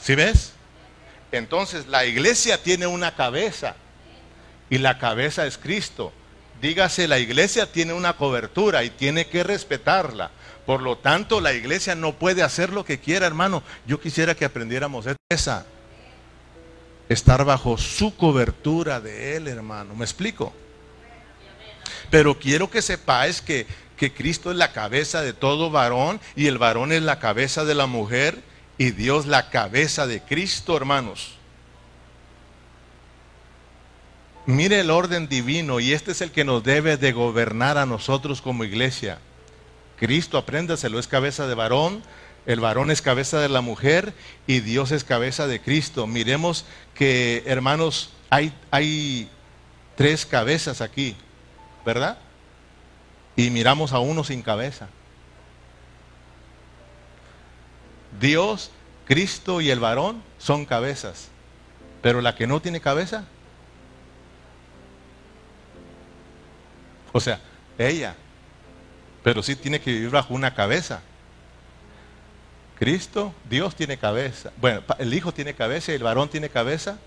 Speaker 1: ¿Sí ves? Entonces, la iglesia tiene una cabeza y la cabeza es Cristo. Dígase, la iglesia tiene una cobertura y tiene que respetarla. Por lo tanto, la iglesia no puede hacer lo que quiera, hermano. Yo quisiera que aprendiéramos esa. Estar bajo su cobertura de Él, hermano. ¿Me explico? Pero quiero que sepáis que, que Cristo es la cabeza de todo varón y el varón es la cabeza de la mujer y Dios la cabeza de Cristo, hermanos. Mire el orden divino y este es el que nos debe de gobernar a nosotros como iglesia. Cristo, apréndaselo, es cabeza de varón, el varón es cabeza de la mujer y Dios es cabeza de Cristo. Miremos que, hermanos, hay, hay tres cabezas aquí, ¿verdad? Y miramos a uno sin cabeza. Dios, Cristo y el varón son cabezas. Pero la que no tiene cabeza, o sea, ella pero sí tiene que vivir bajo una cabeza. Cristo, Dios tiene cabeza. Bueno, el hijo tiene cabeza y el varón tiene cabeza,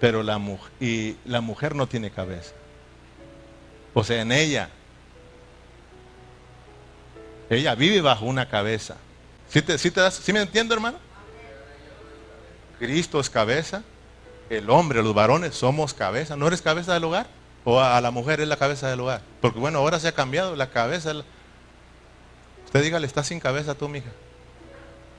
Speaker 1: pero la, y la mujer no tiene cabeza. O sea, en ella, ella vive bajo una cabeza. ¿Sí, te, sí, te das, ¿Sí me entiendo, hermano? Cristo es cabeza, el hombre, los varones somos cabeza. ¿No eres cabeza del hogar? O a, la mujer es la cabeza del hogar. Porque bueno, ahora se ha cambiado la cabeza. Usted dígale, está sin cabeza tú, mija.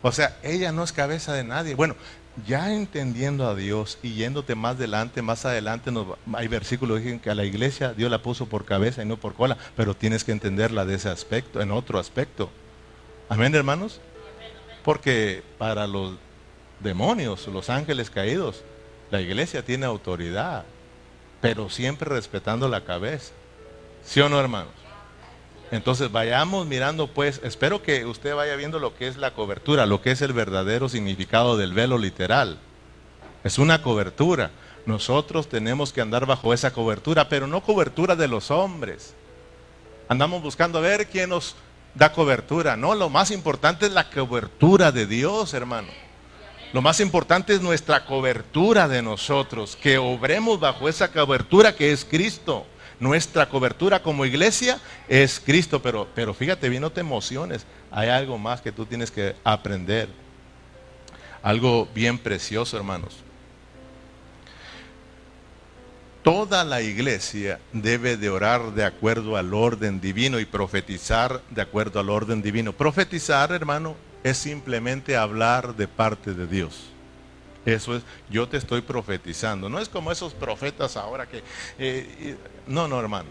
Speaker 1: O sea, ella no es cabeza de nadie. Bueno, ya entendiendo a Dios y yéndote más adelante, más adelante, hay versículos que dicen que a la iglesia Dios la puso por cabeza y no por cola, pero tienes que entenderla de ese aspecto, en otro aspecto. Amén, hermanos. Porque para los demonios, los ángeles caídos, La iglesia tiene autoridad, pero siempre respetando la cabeza. ¿Sí o no, hermanos? Entonces vayamos mirando, pues, espero que usted vaya viendo lo que es la cobertura, lo que es el verdadero significado del velo literal. Es una cobertura. Nosotros tenemos que andar bajo esa cobertura, pero no cobertura de los hombres. Andamos buscando a ver quién nos da cobertura. No, lo más importante es la cobertura de Dios, hermano. Lo más importante es nuestra cobertura de nosotros, que obremos bajo esa cobertura que es Cristo. Nuestra cobertura como iglesia es Cristo, pero, pero fíjate bien, no te emociones. Hay algo más que tú tienes que aprender. Algo bien precioso, hermanos. Toda la iglesia debe de orar de acuerdo al orden divino y profetizar de acuerdo al orden divino. Profetizar, hermano, es simplemente hablar de parte de Dios. Eso es, yo te estoy profetizando. No es como esos profetas ahora que... Eh, no, no, hermano.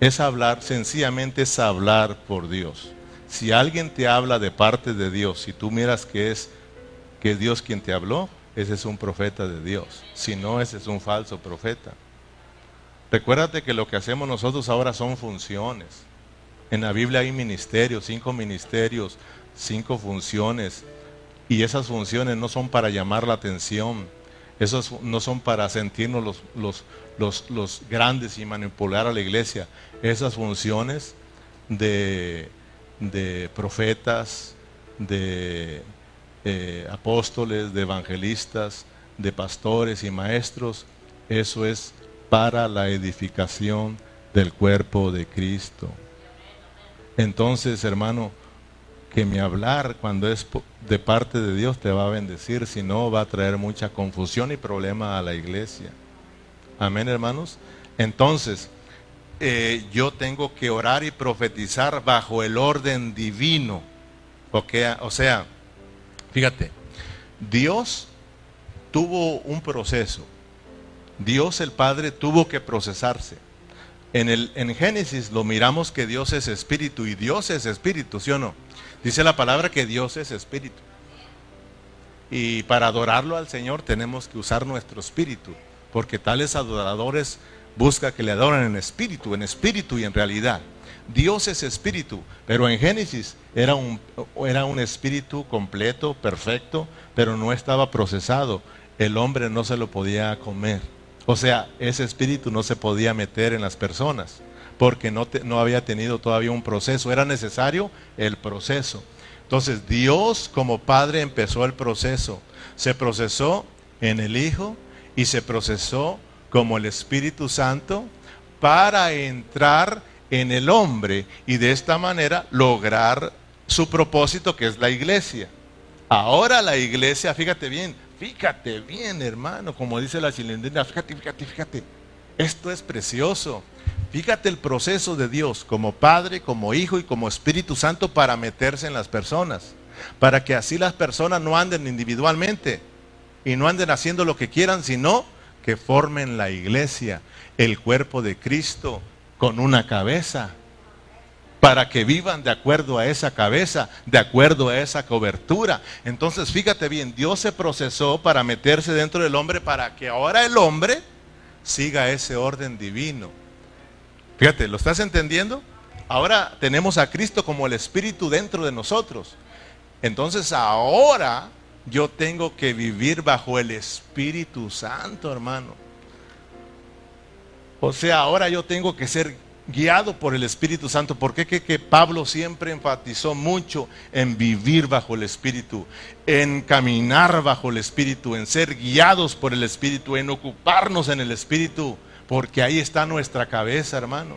Speaker 1: Es hablar, sencillamente es hablar por Dios. Si alguien te habla de parte de Dios, si tú miras que es que Dios quien te habló, ese es un profeta de Dios. Si no, ese es un falso profeta. Recuérdate que lo que hacemos nosotros ahora son funciones. En la Biblia hay ministerios, cinco ministerios, cinco funciones. Y esas funciones no son para llamar la atención, esos no son para sentirnos los, los, grandes y manipular a la iglesia. Esas funciones de, profetas, de eh, apóstoles, de evangelistas, de pastores y maestros, eso es para la edificación del cuerpo de Cristo. Entonces, hermano, que mi hablar cuando es de parte de Dios te va a bendecir, si no va a traer mucha confusión y problema a la iglesia. Amén, hermanos. Entonces, eh, yo tengo que orar y profetizar bajo el orden divino. o sea, fíjate, Dios tuvo un proceso. Dios el Padre tuvo que procesarse. En, el, en Génesis lo miramos que Dios es espíritu y Dios es espíritu, ¿sí o no? Dice la palabra que Dios es espíritu. Y para adorarlo al Señor tenemos que usar nuestro espíritu, porque tales adoradores busca que le adoren en espíritu, en espíritu y en realidad. Dios es espíritu, pero en Génesis era un, era un espíritu completo, perfecto, pero no estaba procesado. El hombre no se lo podía comer. O sea, ese espíritu no se podía meter en las personas porque no, no había tenido todavía un proceso. Era necesario el proceso. Entonces Dios como Padre empezó el proceso. Se procesó en el Hijo y se procesó como el Espíritu Santo para entrar en el hombre y de esta manera lograr su propósito que es la iglesia. Ahora la iglesia, fíjate bien, fíjate bien hermano, como dice la chilindrina, fíjate, fíjate, fíjate, esto es precioso. Fíjate el proceso de Dios como Padre, como Hijo y como Espíritu Santo para meterse en las personas. Para que así las personas no anden individualmente y no anden haciendo lo que quieran, sino que formen la iglesia, el cuerpo de Cristo, con una cabeza. Para que vivan de acuerdo a esa cabeza, de acuerdo a esa cobertura. Entonces, fíjate bien, Dios se procesó para meterse dentro del hombre para que ahora el hombre siga ese orden divino Fíjate, ¿lo estás entendiendo? Ahora tenemos a Cristo como el Espíritu dentro de nosotros. Entonces ahora yo tengo que vivir bajo el Espíritu Santo, hermano. O sea, ahora yo tengo que ser guiado por el Espíritu Santo. ¿Por qué Pablo siempre enfatizó mucho en vivir bajo el Espíritu, en caminar bajo el Espíritu, en ser guiados por el Espíritu, en ocuparnos en el Espíritu? Porque ahí está nuestra cabeza, hermano.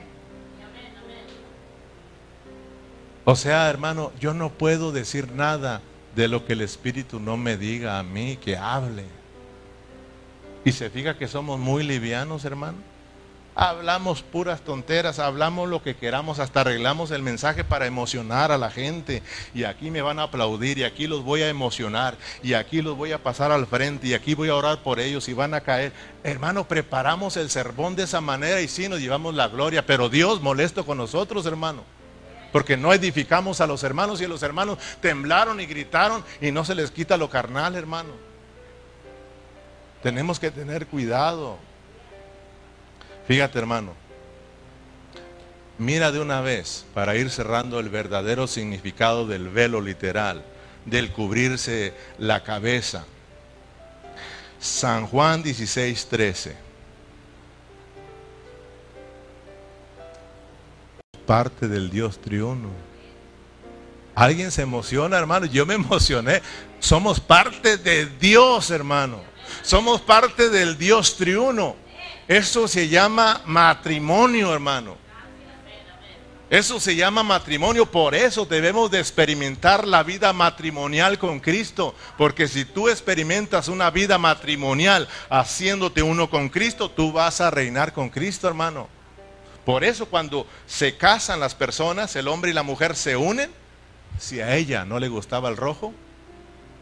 Speaker 1: O sea, hermano, yo no puedo decir nada de lo que el Espíritu no me diga a mí, que hable. Y se fija que somos muy livianos, hermano. Hablamos puras tonteras, hablamos lo que queramos, hasta arreglamos el mensaje para emocionar a la gente. Y aquí me van a aplaudir y aquí los voy a emocionar y aquí los voy a pasar al frente y aquí voy a orar por ellos y van a caer. Hermano, preparamos el sermón de esa manera y sí nos llevamos la gloria, pero Dios molesto con nosotros, hermano. Porque no edificamos a los hermanos y los hermanos temblaron y gritaron y no se les quita lo carnal, hermano. Tenemos que tener cuidado. Fíjate hermano, mira de una vez para ir cerrando el verdadero significado del velo literal, del cubrirse la cabeza. San Juan 16, 13. Parte del Dios triuno. Alguien se emociona, hermano. Yo me emocioné. Somos parte de Dios, hermano. Somos parte del Dios triuno. Eso se llama matrimonio, hermano. Eso se llama matrimonio, por eso debemos de experimentar la vida matrimonial con Cristo, porque si tú experimentas una vida matrimonial haciéndote uno con Cristo, tú vas a reinar con Cristo, hermano. Por eso cuando se casan las personas, el hombre y la mujer se unen, si a ella no le gustaba el rojo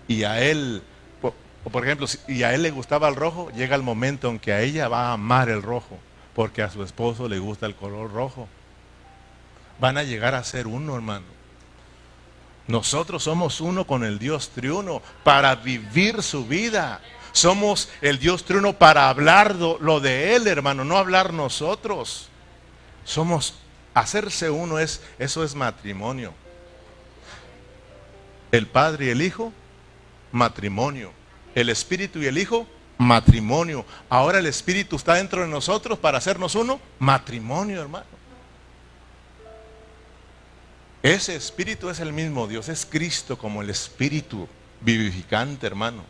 Speaker 1: y a él, o por ejemplo, y a él le gustaba el rojo, llega el momento en que a ella va a amar el rojo, porque a su esposo le gusta el color rojo van a llegar a ser uno, hermano. Nosotros somos uno con el Dios triuno para vivir su vida. Somos el Dios triuno para hablar lo de Él, hermano, no hablar nosotros. Somos, hacerse uno es, eso es matrimonio. El Padre y el Hijo, matrimonio. El Espíritu y el Hijo, matrimonio. Ahora el Espíritu está dentro de nosotros para hacernos uno, matrimonio, hermano. Ese espíritu es el mismo Dios, es Cristo como el espíritu vivificante, hermano.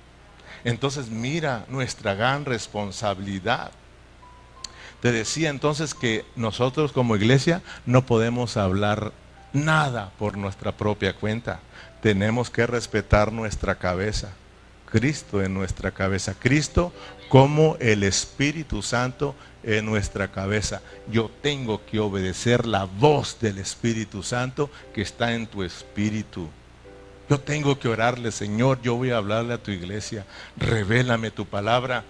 Speaker 1: Entonces mira nuestra gran responsabilidad. Te decía entonces que nosotros como iglesia no podemos hablar nada por nuestra propia cuenta. Tenemos que respetar nuestra cabeza. Cristo en nuestra cabeza. Cristo como el Espíritu Santo en nuestra cabeza. Yo tengo que obedecer la voz del Espíritu Santo que está en tu espíritu. Yo tengo que orarle, Señor, yo voy a hablarle a tu iglesia. Revélame tu palabra.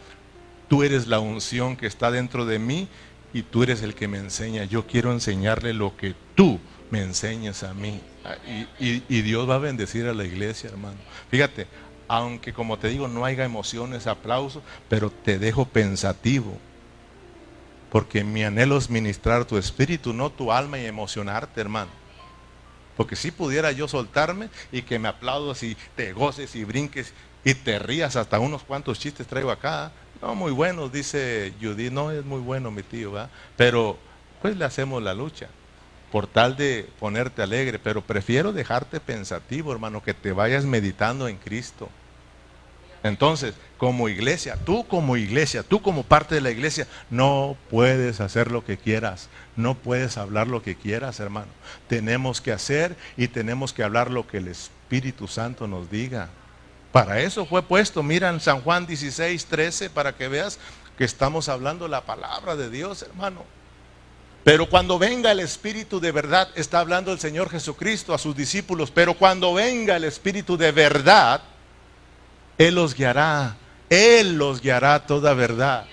Speaker 1: Tú eres la unción que está dentro de mí y tú eres el que me enseña. Yo quiero enseñarle lo que tú me enseñas a mí. Y, y Dios va a bendecir a la iglesia, hermano. Fíjate, aunque como te digo no haya emociones, aplausos, pero te dejo pensativo porque mi anhelo es ministrar tu espíritu, no tu alma y emocionarte, hermano. Porque si pudiera yo soltarme y que me aplaudas y te goces y brinques y te rías, hasta unos cuantos chistes traigo acá. No, muy buenos, dice Judy, no es muy bueno mi tío, ¿va? Pero pues le hacemos la lucha por tal de ponerte alegre, pero prefiero dejarte pensativo, hermano, que te vayas meditando en Cristo. Entonces, como iglesia, tú como iglesia, tú como parte de la iglesia, no puedes hacer lo que quieras, no puedes hablar lo que quieras, hermano. Tenemos que hacer y tenemos que hablar lo que el Espíritu Santo nos diga. Para eso fue puesto, mira en San Juan 16, 13, para que veas que estamos hablando la palabra de Dios, hermano. Pero cuando venga el Espíritu de verdad, está hablando el Señor Jesucristo a sus discípulos, pero cuando venga el Espíritu de verdad, él los guiará, Él los guiará a toda verdad.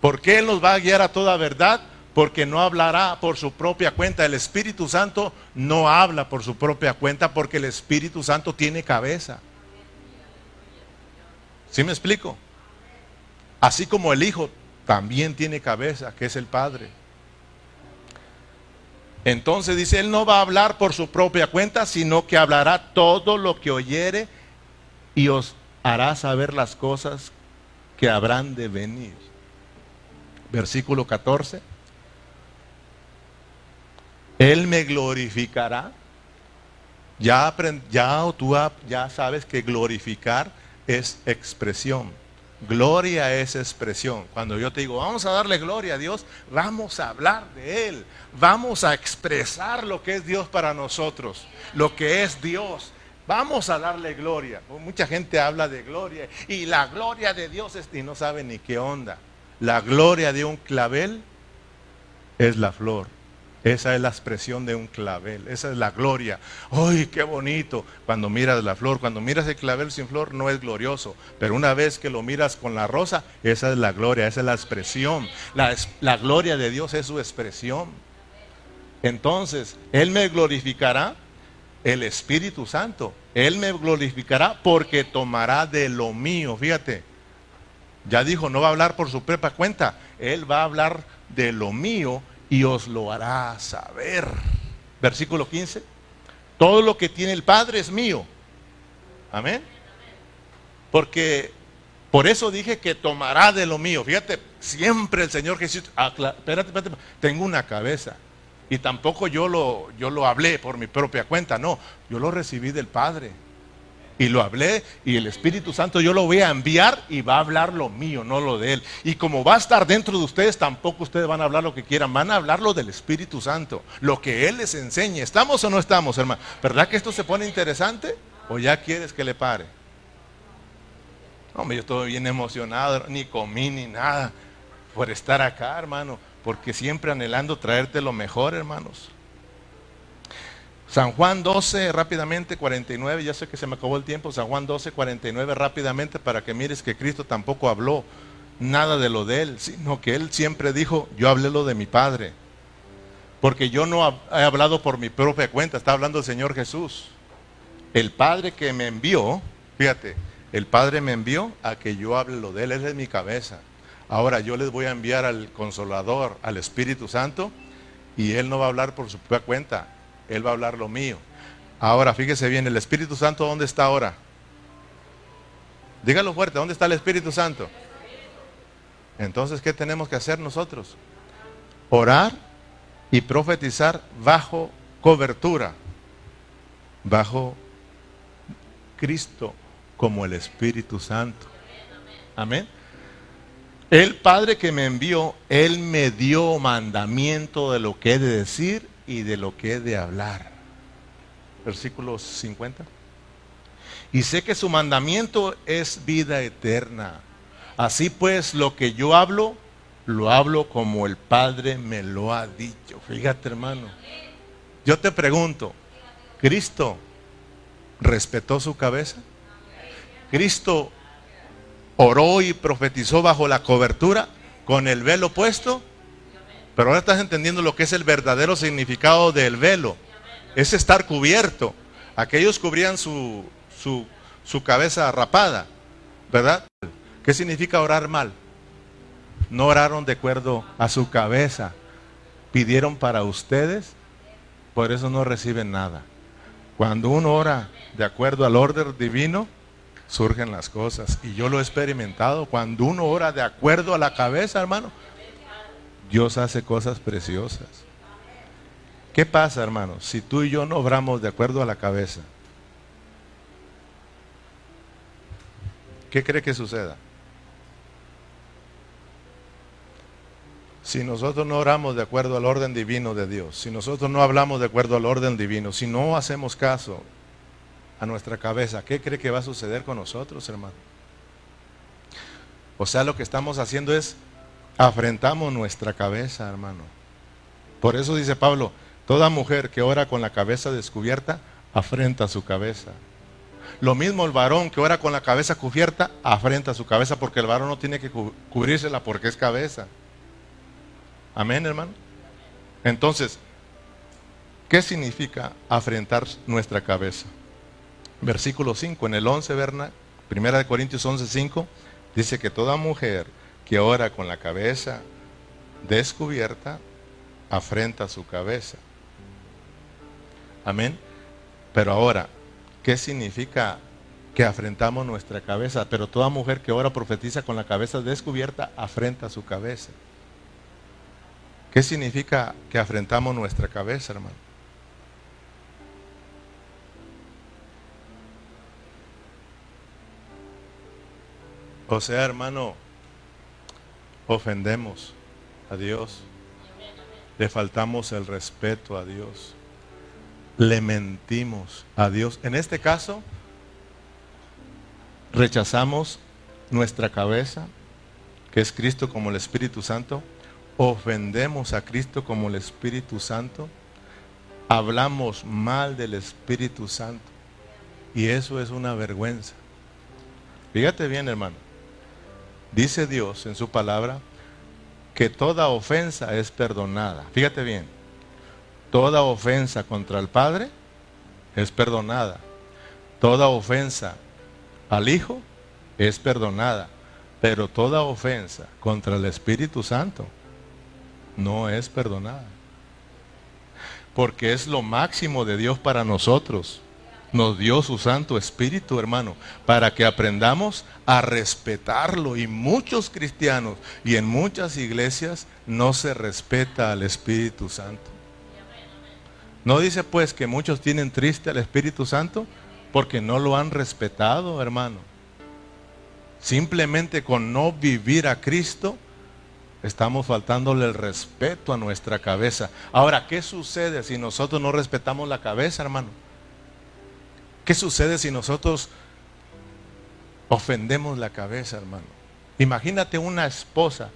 Speaker 1: ¿Por qué Él nos va a guiar a toda verdad? Porque no hablará por su propia cuenta. El Espíritu Santo no habla por su propia cuenta porque el Espíritu Santo tiene cabeza. ¿Sí me explico? Así como el Hijo también tiene cabeza, que es el Padre. Entonces dice, Él no va a hablar por su propia cuenta, sino que hablará todo lo que oyere y os hará saber las cosas que habrán de venir. Versículo 14. Él me glorificará. Ya, ya tú ya sabes que glorificar es expresión. Gloria es expresión. Cuando yo te digo, vamos a darle gloria a Dios, vamos a hablar de Él. Vamos a expresar lo que es Dios para nosotros. Lo que es Dios. Vamos a darle gloria. Mucha gente habla de gloria y la gloria de Dios es, y no sabe ni qué onda. La gloria de un clavel es la flor. Esa es la expresión de un clavel. Esa es la gloria. ¡Ay, qué bonito! Cuando miras la flor, cuando miras el clavel sin flor, no es glorioso. Pero una vez que lo miras con la rosa, esa es la gloria, esa es la expresión. La, la gloria de Dios es su expresión. Entonces, Él me glorificará el Espíritu Santo. Él me glorificará porque tomará de lo mío. Fíjate, Ya dijo, no va a hablar por su propia cuenta, Él va a hablar de lo mío y os lo hará saber. Versículo 15. Todo lo que tiene el Padre es mío. Amén. Porque por eso dije que tomará de lo mío. Fíjate, siempre el Señor Jesús, espérate, espérate, tengo una cabeza. Y tampoco yo lo, yo lo hablé por mi propia cuenta, no, yo lo recibí del Padre. Y lo hablé y el Espíritu Santo yo lo voy a enviar y va a hablar lo mío, no lo de Él. Y como va a estar dentro de ustedes, tampoco ustedes van a hablar lo que quieran, van a hablar lo del Espíritu Santo, lo que Él les enseñe. ¿Estamos o no estamos, hermano? ¿Verdad que esto se pone interesante? ¿O ya quieres que le pare? Hombre, yo estoy bien emocionado, ni comí ni nada por estar acá, hermano, porque siempre anhelando traerte lo mejor, hermanos. San Juan 12, rápidamente, 49, ya sé que se me acabó el tiempo, San Juan 12, 49, rápidamente, para que mires que Cristo tampoco habló nada de lo de él, sino que él siempre dijo, yo hablé lo de mi Padre, porque yo no he hablado por mi propia cuenta, está hablando el Señor Jesús. El Padre que me envió, fíjate, el Padre me envió a que yo hable lo de él, él es mi cabeza. Ahora yo les voy a enviar al Consolador, al Espíritu Santo, y él no va a hablar por su propia cuenta, él va a hablar lo mío. Ahora, fíjese bien, el Espíritu Santo, ¿dónde está ahora? Dígalo fuerte, ¿dónde está el Espíritu Santo? Entonces, ¿qué tenemos que hacer nosotros? Orar y profetizar bajo cobertura, bajo Cristo como el Espíritu Santo. Amén. El Padre que me envió, Él me dio mandamiento de lo que he de decir y de lo que he de hablar. Versículo 50. Y sé que su mandamiento es vida eterna. Así pues, lo que yo hablo, lo hablo como el Padre me lo ha dicho. Fíjate, hermano. Yo te pregunto, ¿Cristo respetó su cabeza? ¿Cristo oró y profetizó bajo la cobertura con el velo puesto? Pero ahora estás entendiendo lo que es el verdadero significado del velo. Es estar cubierto. Aquellos cubrían su, su, cabeza rapada, ¿verdad? ¿Qué significa orar mal? No oraron de acuerdo a su cabeza. Pidieron para ustedes, por eso no reciben nada. Cuando uno ora de acuerdo al orden divino, surgen las cosas. Y yo lo he experimentado. Cuando uno ora de acuerdo a la cabeza, hermano, Dios hace cosas preciosas. ¿Qué pasa, hermano? Si tú y yo no obramos de acuerdo a la cabeza, ¿qué cree que suceda? Si nosotros no oramos de acuerdo al orden divino de Dios, si nosotros no hablamos de acuerdo al orden divino, si no hacemos caso a nuestra cabeza, ¿qué cree que va a suceder con nosotros, hermano? O sea, lo que estamos haciendo es afrentamos nuestra cabeza, hermano. Por eso dice Pablo, toda mujer que ora con la cabeza descubierta, afrenta su cabeza. Lo mismo el varón que ora con la cabeza cubierta, afrenta su cabeza, porque el varón no tiene que cubrírsela porque es cabeza. Amén, hermano. Entonces, ¿qué significa afrentar nuestra cabeza? Versículo 5, en el 11, Berna, primera de Corintios 11, 5, dice que toda mujer que ora con la cabeza descubierta, afrenta su cabeza. Amén. Pero ahora, ¿qué significa que afrentamos nuestra cabeza? Pero toda mujer que ora profetiza con la cabeza descubierta, afrenta su cabeza. ¿Qué significa que afrentamos nuestra cabeza, hermano? O sea, hermano, ofendemos a Dios, le faltamos el respeto a Dios, le mentimos a Dios. En este caso, rechazamos nuestra cabeza, que es Cristo como el Espíritu Santo, ofendemos a Cristo como el Espíritu Santo, hablamos mal del Espíritu Santo. Y eso es una vergüenza. Fíjate bien, hermano. Dice Dios en su palabra que toda ofensa es perdonada. Fíjate bien, toda ofensa contra el Padre es perdonada. Toda ofensa al Hijo es perdonada. Pero toda ofensa contra el Espíritu Santo no es perdonada. Porque es lo máximo de Dios para nosotros. Nos dio su Santo Espíritu, hermano, para que aprendamos a respetarlo. Y muchos cristianos y en muchas iglesias no se respeta al Espíritu Santo. ¿No dice pues que muchos tienen triste al Espíritu Santo? Porque no lo han respetado, hermano. Simplemente con no vivir a Cristo, estamos faltándole el respeto a nuestra cabeza. Ahora, ¿qué sucede si nosotros no respetamos la cabeza, hermano? ¿Qué sucede si nosotros ofendemos la cabeza, hermano? Imagínate una esposa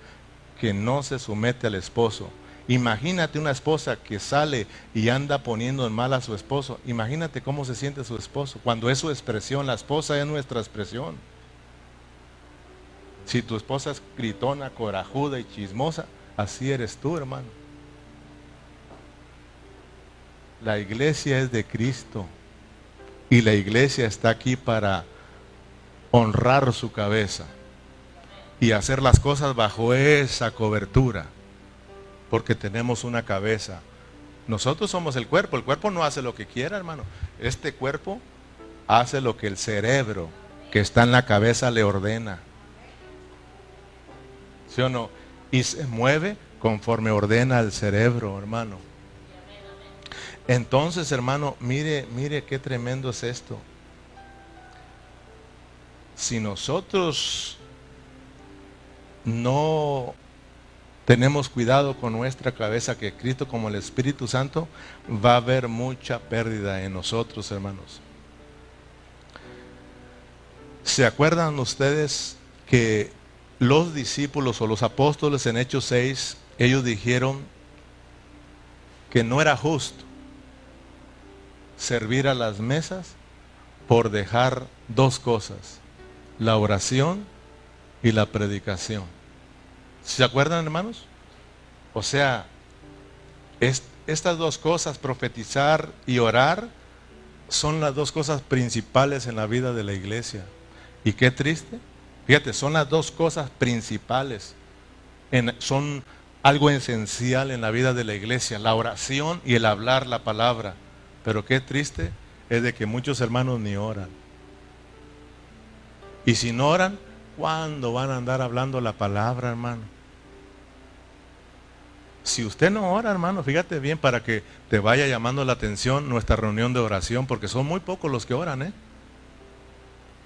Speaker 1: que no se somete al esposo Imagínate una esposa que sale y anda poniendo en mal a su esposo. Imagínate cómo se siente su esposo. Cuando es su expresión, la esposa es nuestra expresión. Si tu esposa es gritona, corajuda y chismosa, así eres tú, hermano. La iglesia es de Cristo y la iglesia está aquí para honrar su cabeza y hacer las cosas bajo esa cobertura porque tenemos una cabeza. Nosotros somos el cuerpo, el cuerpo no hace lo que quiera, hermano. Este cuerpo hace lo que el cerebro que está en la cabeza le ordena. ¿Sí o no? Y se mueve conforme ordena el cerebro, hermano. Entonces, hermano, mire, mire qué tremendo es esto. Si nosotros no tenemos cuidado con nuestra cabeza que Cristo como el Espíritu Santo va a haber mucha pérdida en nosotros, hermanos. ¿Se acuerdan ustedes que los discípulos o los apóstoles en Hechos 6, ellos dijeron que no era justo servir a las mesas por dejar dos cosas, la oración y la predicación? ¿Se acuerdan, hermanos? O sea, estas dos cosas, profetizar y orar, son las dos cosas principales en la vida de la iglesia. Y qué triste. Fíjate, son las dos cosas principales. son algo esencial en la vida de la iglesia, la oración y el hablar la palabra. Pero qué triste es de que muchos hermanos ni oran. Y si no oran, ¿cuándo van a andar hablando la palabra, hermano? Si usted no ora, hermano, fíjate bien para que te vaya llamando la atención nuestra reunión de oración, porque son muy pocos los que oran, ¿eh?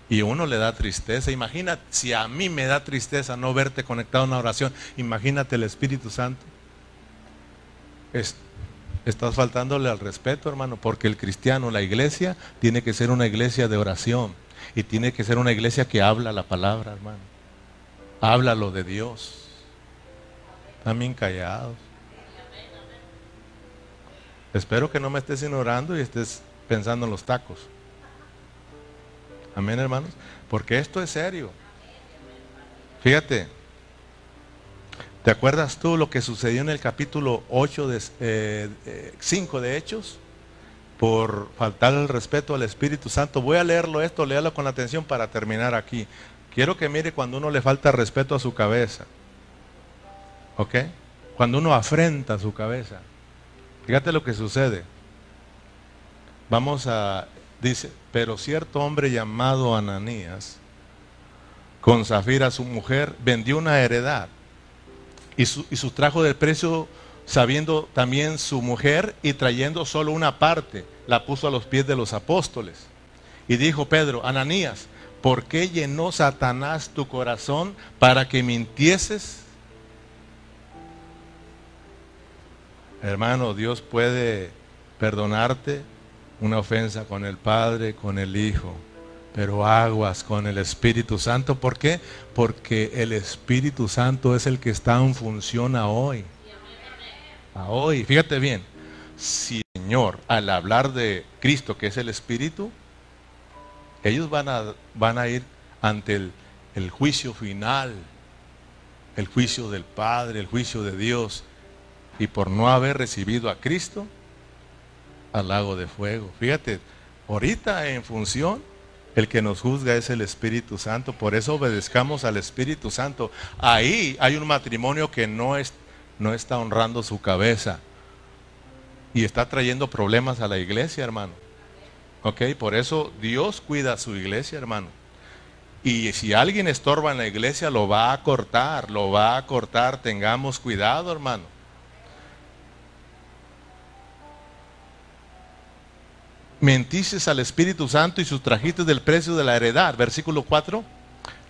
Speaker 1: Y uno le da tristeza. Imagina, si a mí me da tristeza no verte conectado a una oración, imagínate el Espíritu Santo. Estás faltándole al respeto, hermano, porque el cristiano, la iglesia, tiene que ser una iglesia de oración. Y tiene que ser una iglesia que habla la palabra, hermano. Habla lo de Dios. También callados. Espero que no me estés ignorando y estés pensando en los tacos. Amén, hermanos. Porque esto es serio. Fíjate. ¿Te acuerdas tú lo que sucedió en el capítulo 8 de 5 eh, de Hechos? Por faltar el respeto al Espíritu Santo. Voy a leerlo esto, léalo con atención para terminar aquí. Quiero que mire cuando uno le falta respeto a su cabeza. ¿Ok? Cuando uno afrenta su cabeza. Fíjate lo que sucede. Vamos a, dice, pero cierto hombre llamado Ananías, con Zafira su mujer, vendió una heredad y, su, sustrajo del precio sabiendo también su mujer y trayendo solo una parte, la puso a los pies de los apóstoles. Y dijo Pedro, Ananías, ¿por qué llenó Satanás tu corazón para que mintieses Hermano, Dios puede perdonarte una ofensa con el Padre, con el Hijo, pero aguas con el Espíritu Santo. ¿Por qué? Porque el Espíritu Santo es el que está en función a hoy. A hoy. Fíjate bien, Señor, al hablar de Cristo, que es el Espíritu, ellos van a, van a ir ante el, el juicio final, el juicio del Padre, el juicio de Dios y por no haber recibido a Cristo al lago de fuego. Fíjate, ahorita en función El que nos juzga es el Espíritu Santo, por eso obedezcamos al Espíritu Santo. Ahí hay un matrimonio que no, es, no está honrando su cabeza y está trayendo problemas a la iglesia, hermano. ¿Ok? Por eso Dios cuida a su iglesia, hermano. Y si alguien estorba en la iglesia, lo va a cortar, lo va a cortar. Tengamos cuidado, hermano. Mentices al Espíritu Santo y sustrajiste del precio de la heredad. Versículo 4.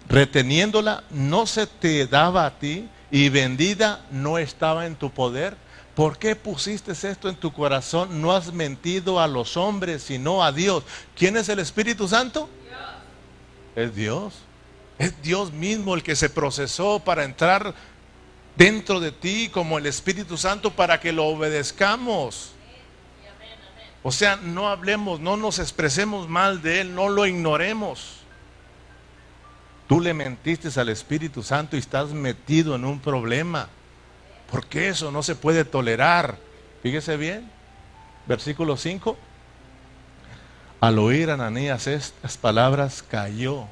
Speaker 1: Reteniéndola no se te daba a ti y vendida no estaba en tu poder. ¿Por qué pusiste esto en tu corazón? No has mentido a los hombres, sino a Dios. ¿Quién es el Espíritu Santo? Es Dios. Es Dios mismo el que se procesó para entrar dentro de ti como el Espíritu Santo para que lo obedezcamos. O sea, no hablemos, no nos expresemos mal de Él, no lo ignoremos. Tú le mentiste al Espíritu Santo y estás metido en un problema. Porque eso no se puede tolerar. Fíjese bien, versículo 5. Al oír Ananías estas palabras, cayó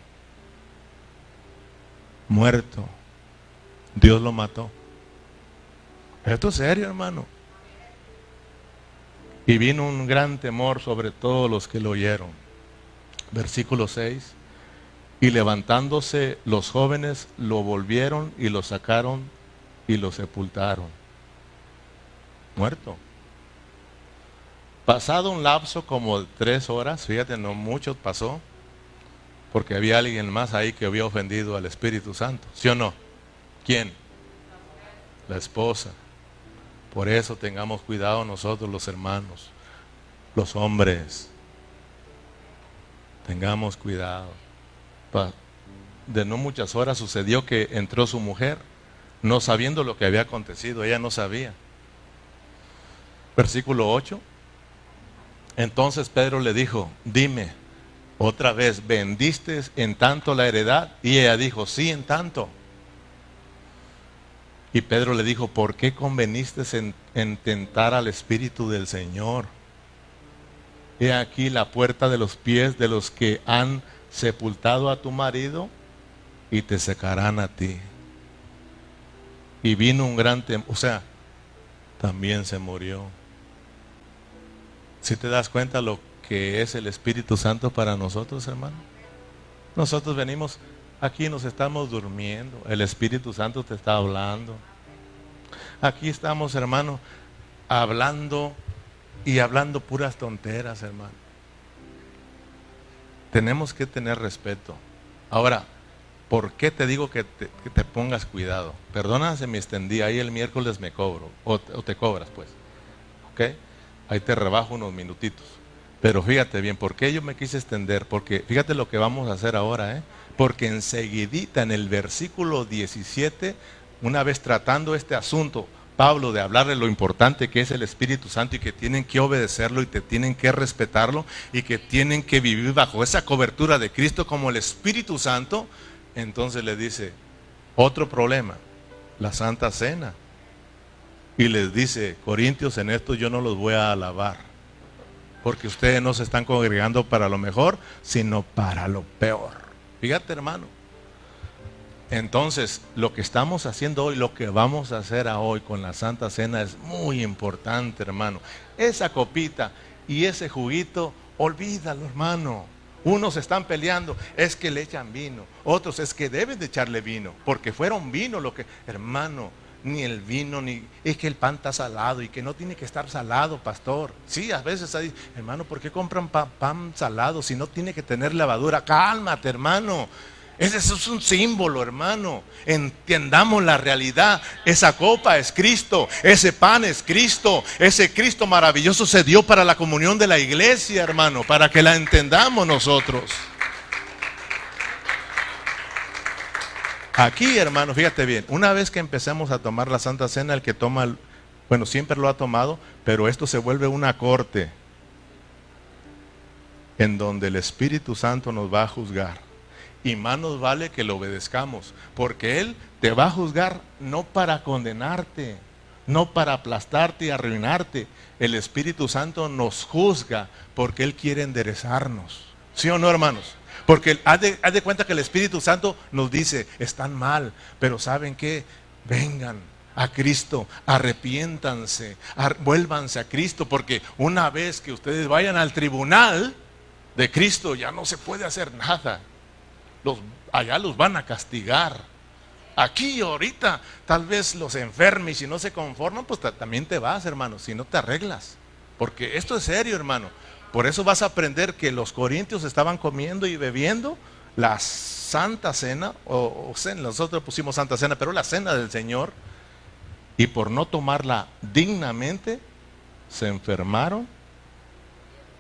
Speaker 1: muerto. Dios lo mató. Esto es serio, hermano. Y vino un gran temor sobre todos los que lo oyeron. Versículo 6. Y levantándose los jóvenes lo volvieron y lo sacaron y lo sepultaron. Muerto. Pasado un lapso como tres horas, fíjate, no mucho pasó, porque había alguien más ahí que había ofendido al Espíritu Santo. ¿Sí o no? ¿Quién? La esposa. Por eso tengamos cuidado nosotros los hermanos, los hombres. Tengamos cuidado. De no muchas horas sucedió que entró su mujer, no sabiendo lo que había acontecido, ella no sabía. Versículo 8. Entonces Pedro le dijo, dime, otra vez, ¿vendiste en tanto la heredad? Y ella dijo, sí, en tanto. Y Pedro le dijo, ¿por qué conveniste en, tentar al Espíritu del Señor? He aquí la puerta de los pies de los que han sepultado a tu marido y te secarán a ti. Y vino un gran temor, o sea, también se murió. Si te das cuenta lo que es el Espíritu Santo para nosotros, hermano. Nosotros venimos aquí, nos estamos durmiendo. El Espíritu Santo te está hablando. Aquí estamos, hermano, hablando y hablando puras tonteras, hermano. Tenemos que tener respeto. Ahora, ¿por qué te digo que te, pongas cuidado? Perdona si me extendí, ahí el miércoles me cobro, o, o te cobras, pues. ¿Ok? Ahí te rebajo unos minutitos. Pero fíjate bien, ¿por qué yo me quise extender? Porque fíjate lo que vamos a hacer ahora, ¿eh? Porque enseguidita en el versículo 17, una vez tratando este asunto, Pablo de hablarle lo importante que es el Espíritu Santo y que tienen que obedecerlo y que tienen que respetarlo y que tienen que vivir bajo esa cobertura de Cristo como el Espíritu Santo, entonces le dice, otro problema, la Santa Cena y les dice, Corintios, en esto yo no los voy a alabar, porque ustedes no se están congregando para lo mejor, sino para lo peor. Fíjate, hermano. Entonces, lo que estamos haciendo hoy, lo que vamos a hacer hoy con la Santa Cena es muy importante, hermano. Esa copita y ese juguito, olvídalo, hermano. Unos están peleando, es que le echan vino. Otros es que deben de echarle vino, porque fueron vino lo que, hermano, ni el vino, ni es que el pan está salado y que no tiene que estar salado, pastor. Sí, a veces hermano, ¿por qué compran pan, salado si no tiene que tener levadura? Cálmate, hermano. Ese es un símbolo, hermano. Entendamos la realidad. Esa copa es Cristo, ese pan es Cristo, ese Cristo maravilloso se dio para la comunión de la iglesia, hermano, para que la entendamos nosotros. Aquí, hermano, fíjate bien, una vez que empecemos a tomar la Santa Cena, el que toma, bueno, siempre lo ha tomado, pero esto se vuelve una corte en donde el Espíritu Santo nos va a juzgar. Y más nos vale que lo obedezcamos, porque Él te va a juzgar no para condenarte, no para aplastarte y arruinarte. El Espíritu Santo nos juzga porque Él quiere enderezarnos. ¿Sí o no, hermanos? Porque haz de, cuenta que el Espíritu Santo nos dice, están mal, pero ¿saben qué? Vengan a Cristo, arrepiéntanse, ar- vuélvanse a Cristo, porque una vez que ustedes vayan al tribunal de Cristo ya no se puede hacer nada. Los, allá los van a castigar. Aquí ahorita tal vez los enferme y si no se conforman, pues ta- también te vas, hermano, si no te arreglas. Porque esto es serio, hermano. Por eso vas a aprender que los corintios estaban comiendo y bebiendo la santa cena, o, cena, nosotros pusimos santa cena, pero la cena del Señor, y por no tomarla dignamente, se enfermaron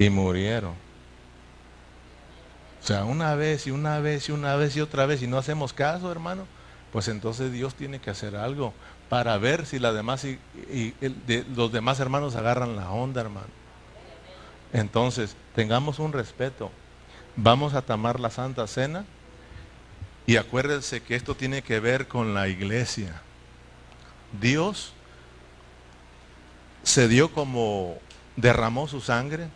Speaker 1: y murieron. O sea, una vez y una vez y una vez y otra vez y no hacemos caso, hermano, pues entonces Dios tiene que hacer algo para ver si los demás hermanos agarran la onda, hermano. Entonces, tengamos un respeto. Vamos a tomar la Santa Cena y acuérdense que esto tiene que ver con la iglesia. Dios se dio como derramó su sangre.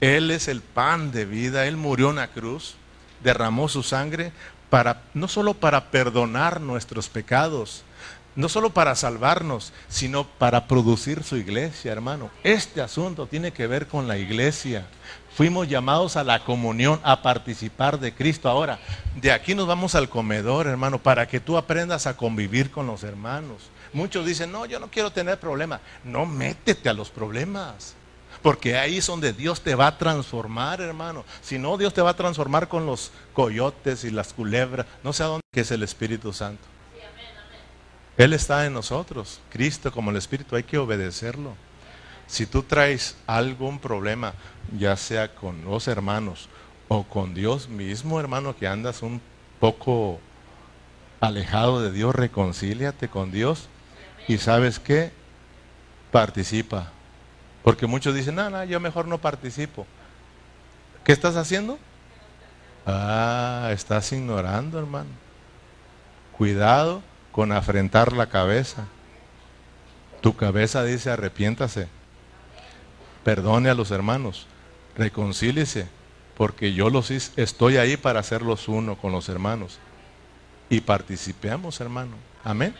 Speaker 1: Él es el pan de vida. Él murió en la cruz, derramó su sangre para no solo para perdonar nuestros pecados, no solo para salvarnos, sino para producir su iglesia, hermano. Este asunto tiene que ver con la iglesia. Fuimos llamados a la comunión, a participar de Cristo. Ahora, de aquí nos vamos al comedor, hermano, para que tú aprendas a convivir con los hermanos. Muchos dicen, no, yo no quiero tener problemas. No métete a los problemas. Porque ahí es donde Dios te va a transformar, hermano. Si no, Dios te va a transformar con los coyotes y las culebras. No sé a dónde que es el Espíritu Santo. Él está en nosotros. Cristo como el Espíritu hay que obedecerlo. Si tú traes algún problema, ya sea con los hermanos o con Dios mismo, hermano, que andas un poco alejado de Dios, reconcíliate con Dios y sabes qué, participa. Porque muchos dicen, no, no, yo mejor no participo. ¿Qué estás haciendo? Ah, estás ignorando, hermano. Cuidado con afrentar la cabeza. Tu cabeza dice arrepiéntase. Perdone a los hermanos. Reconcíliese. Porque yo los estoy ahí para hacerlos uno con los hermanos. Y participemos, hermano. Amén.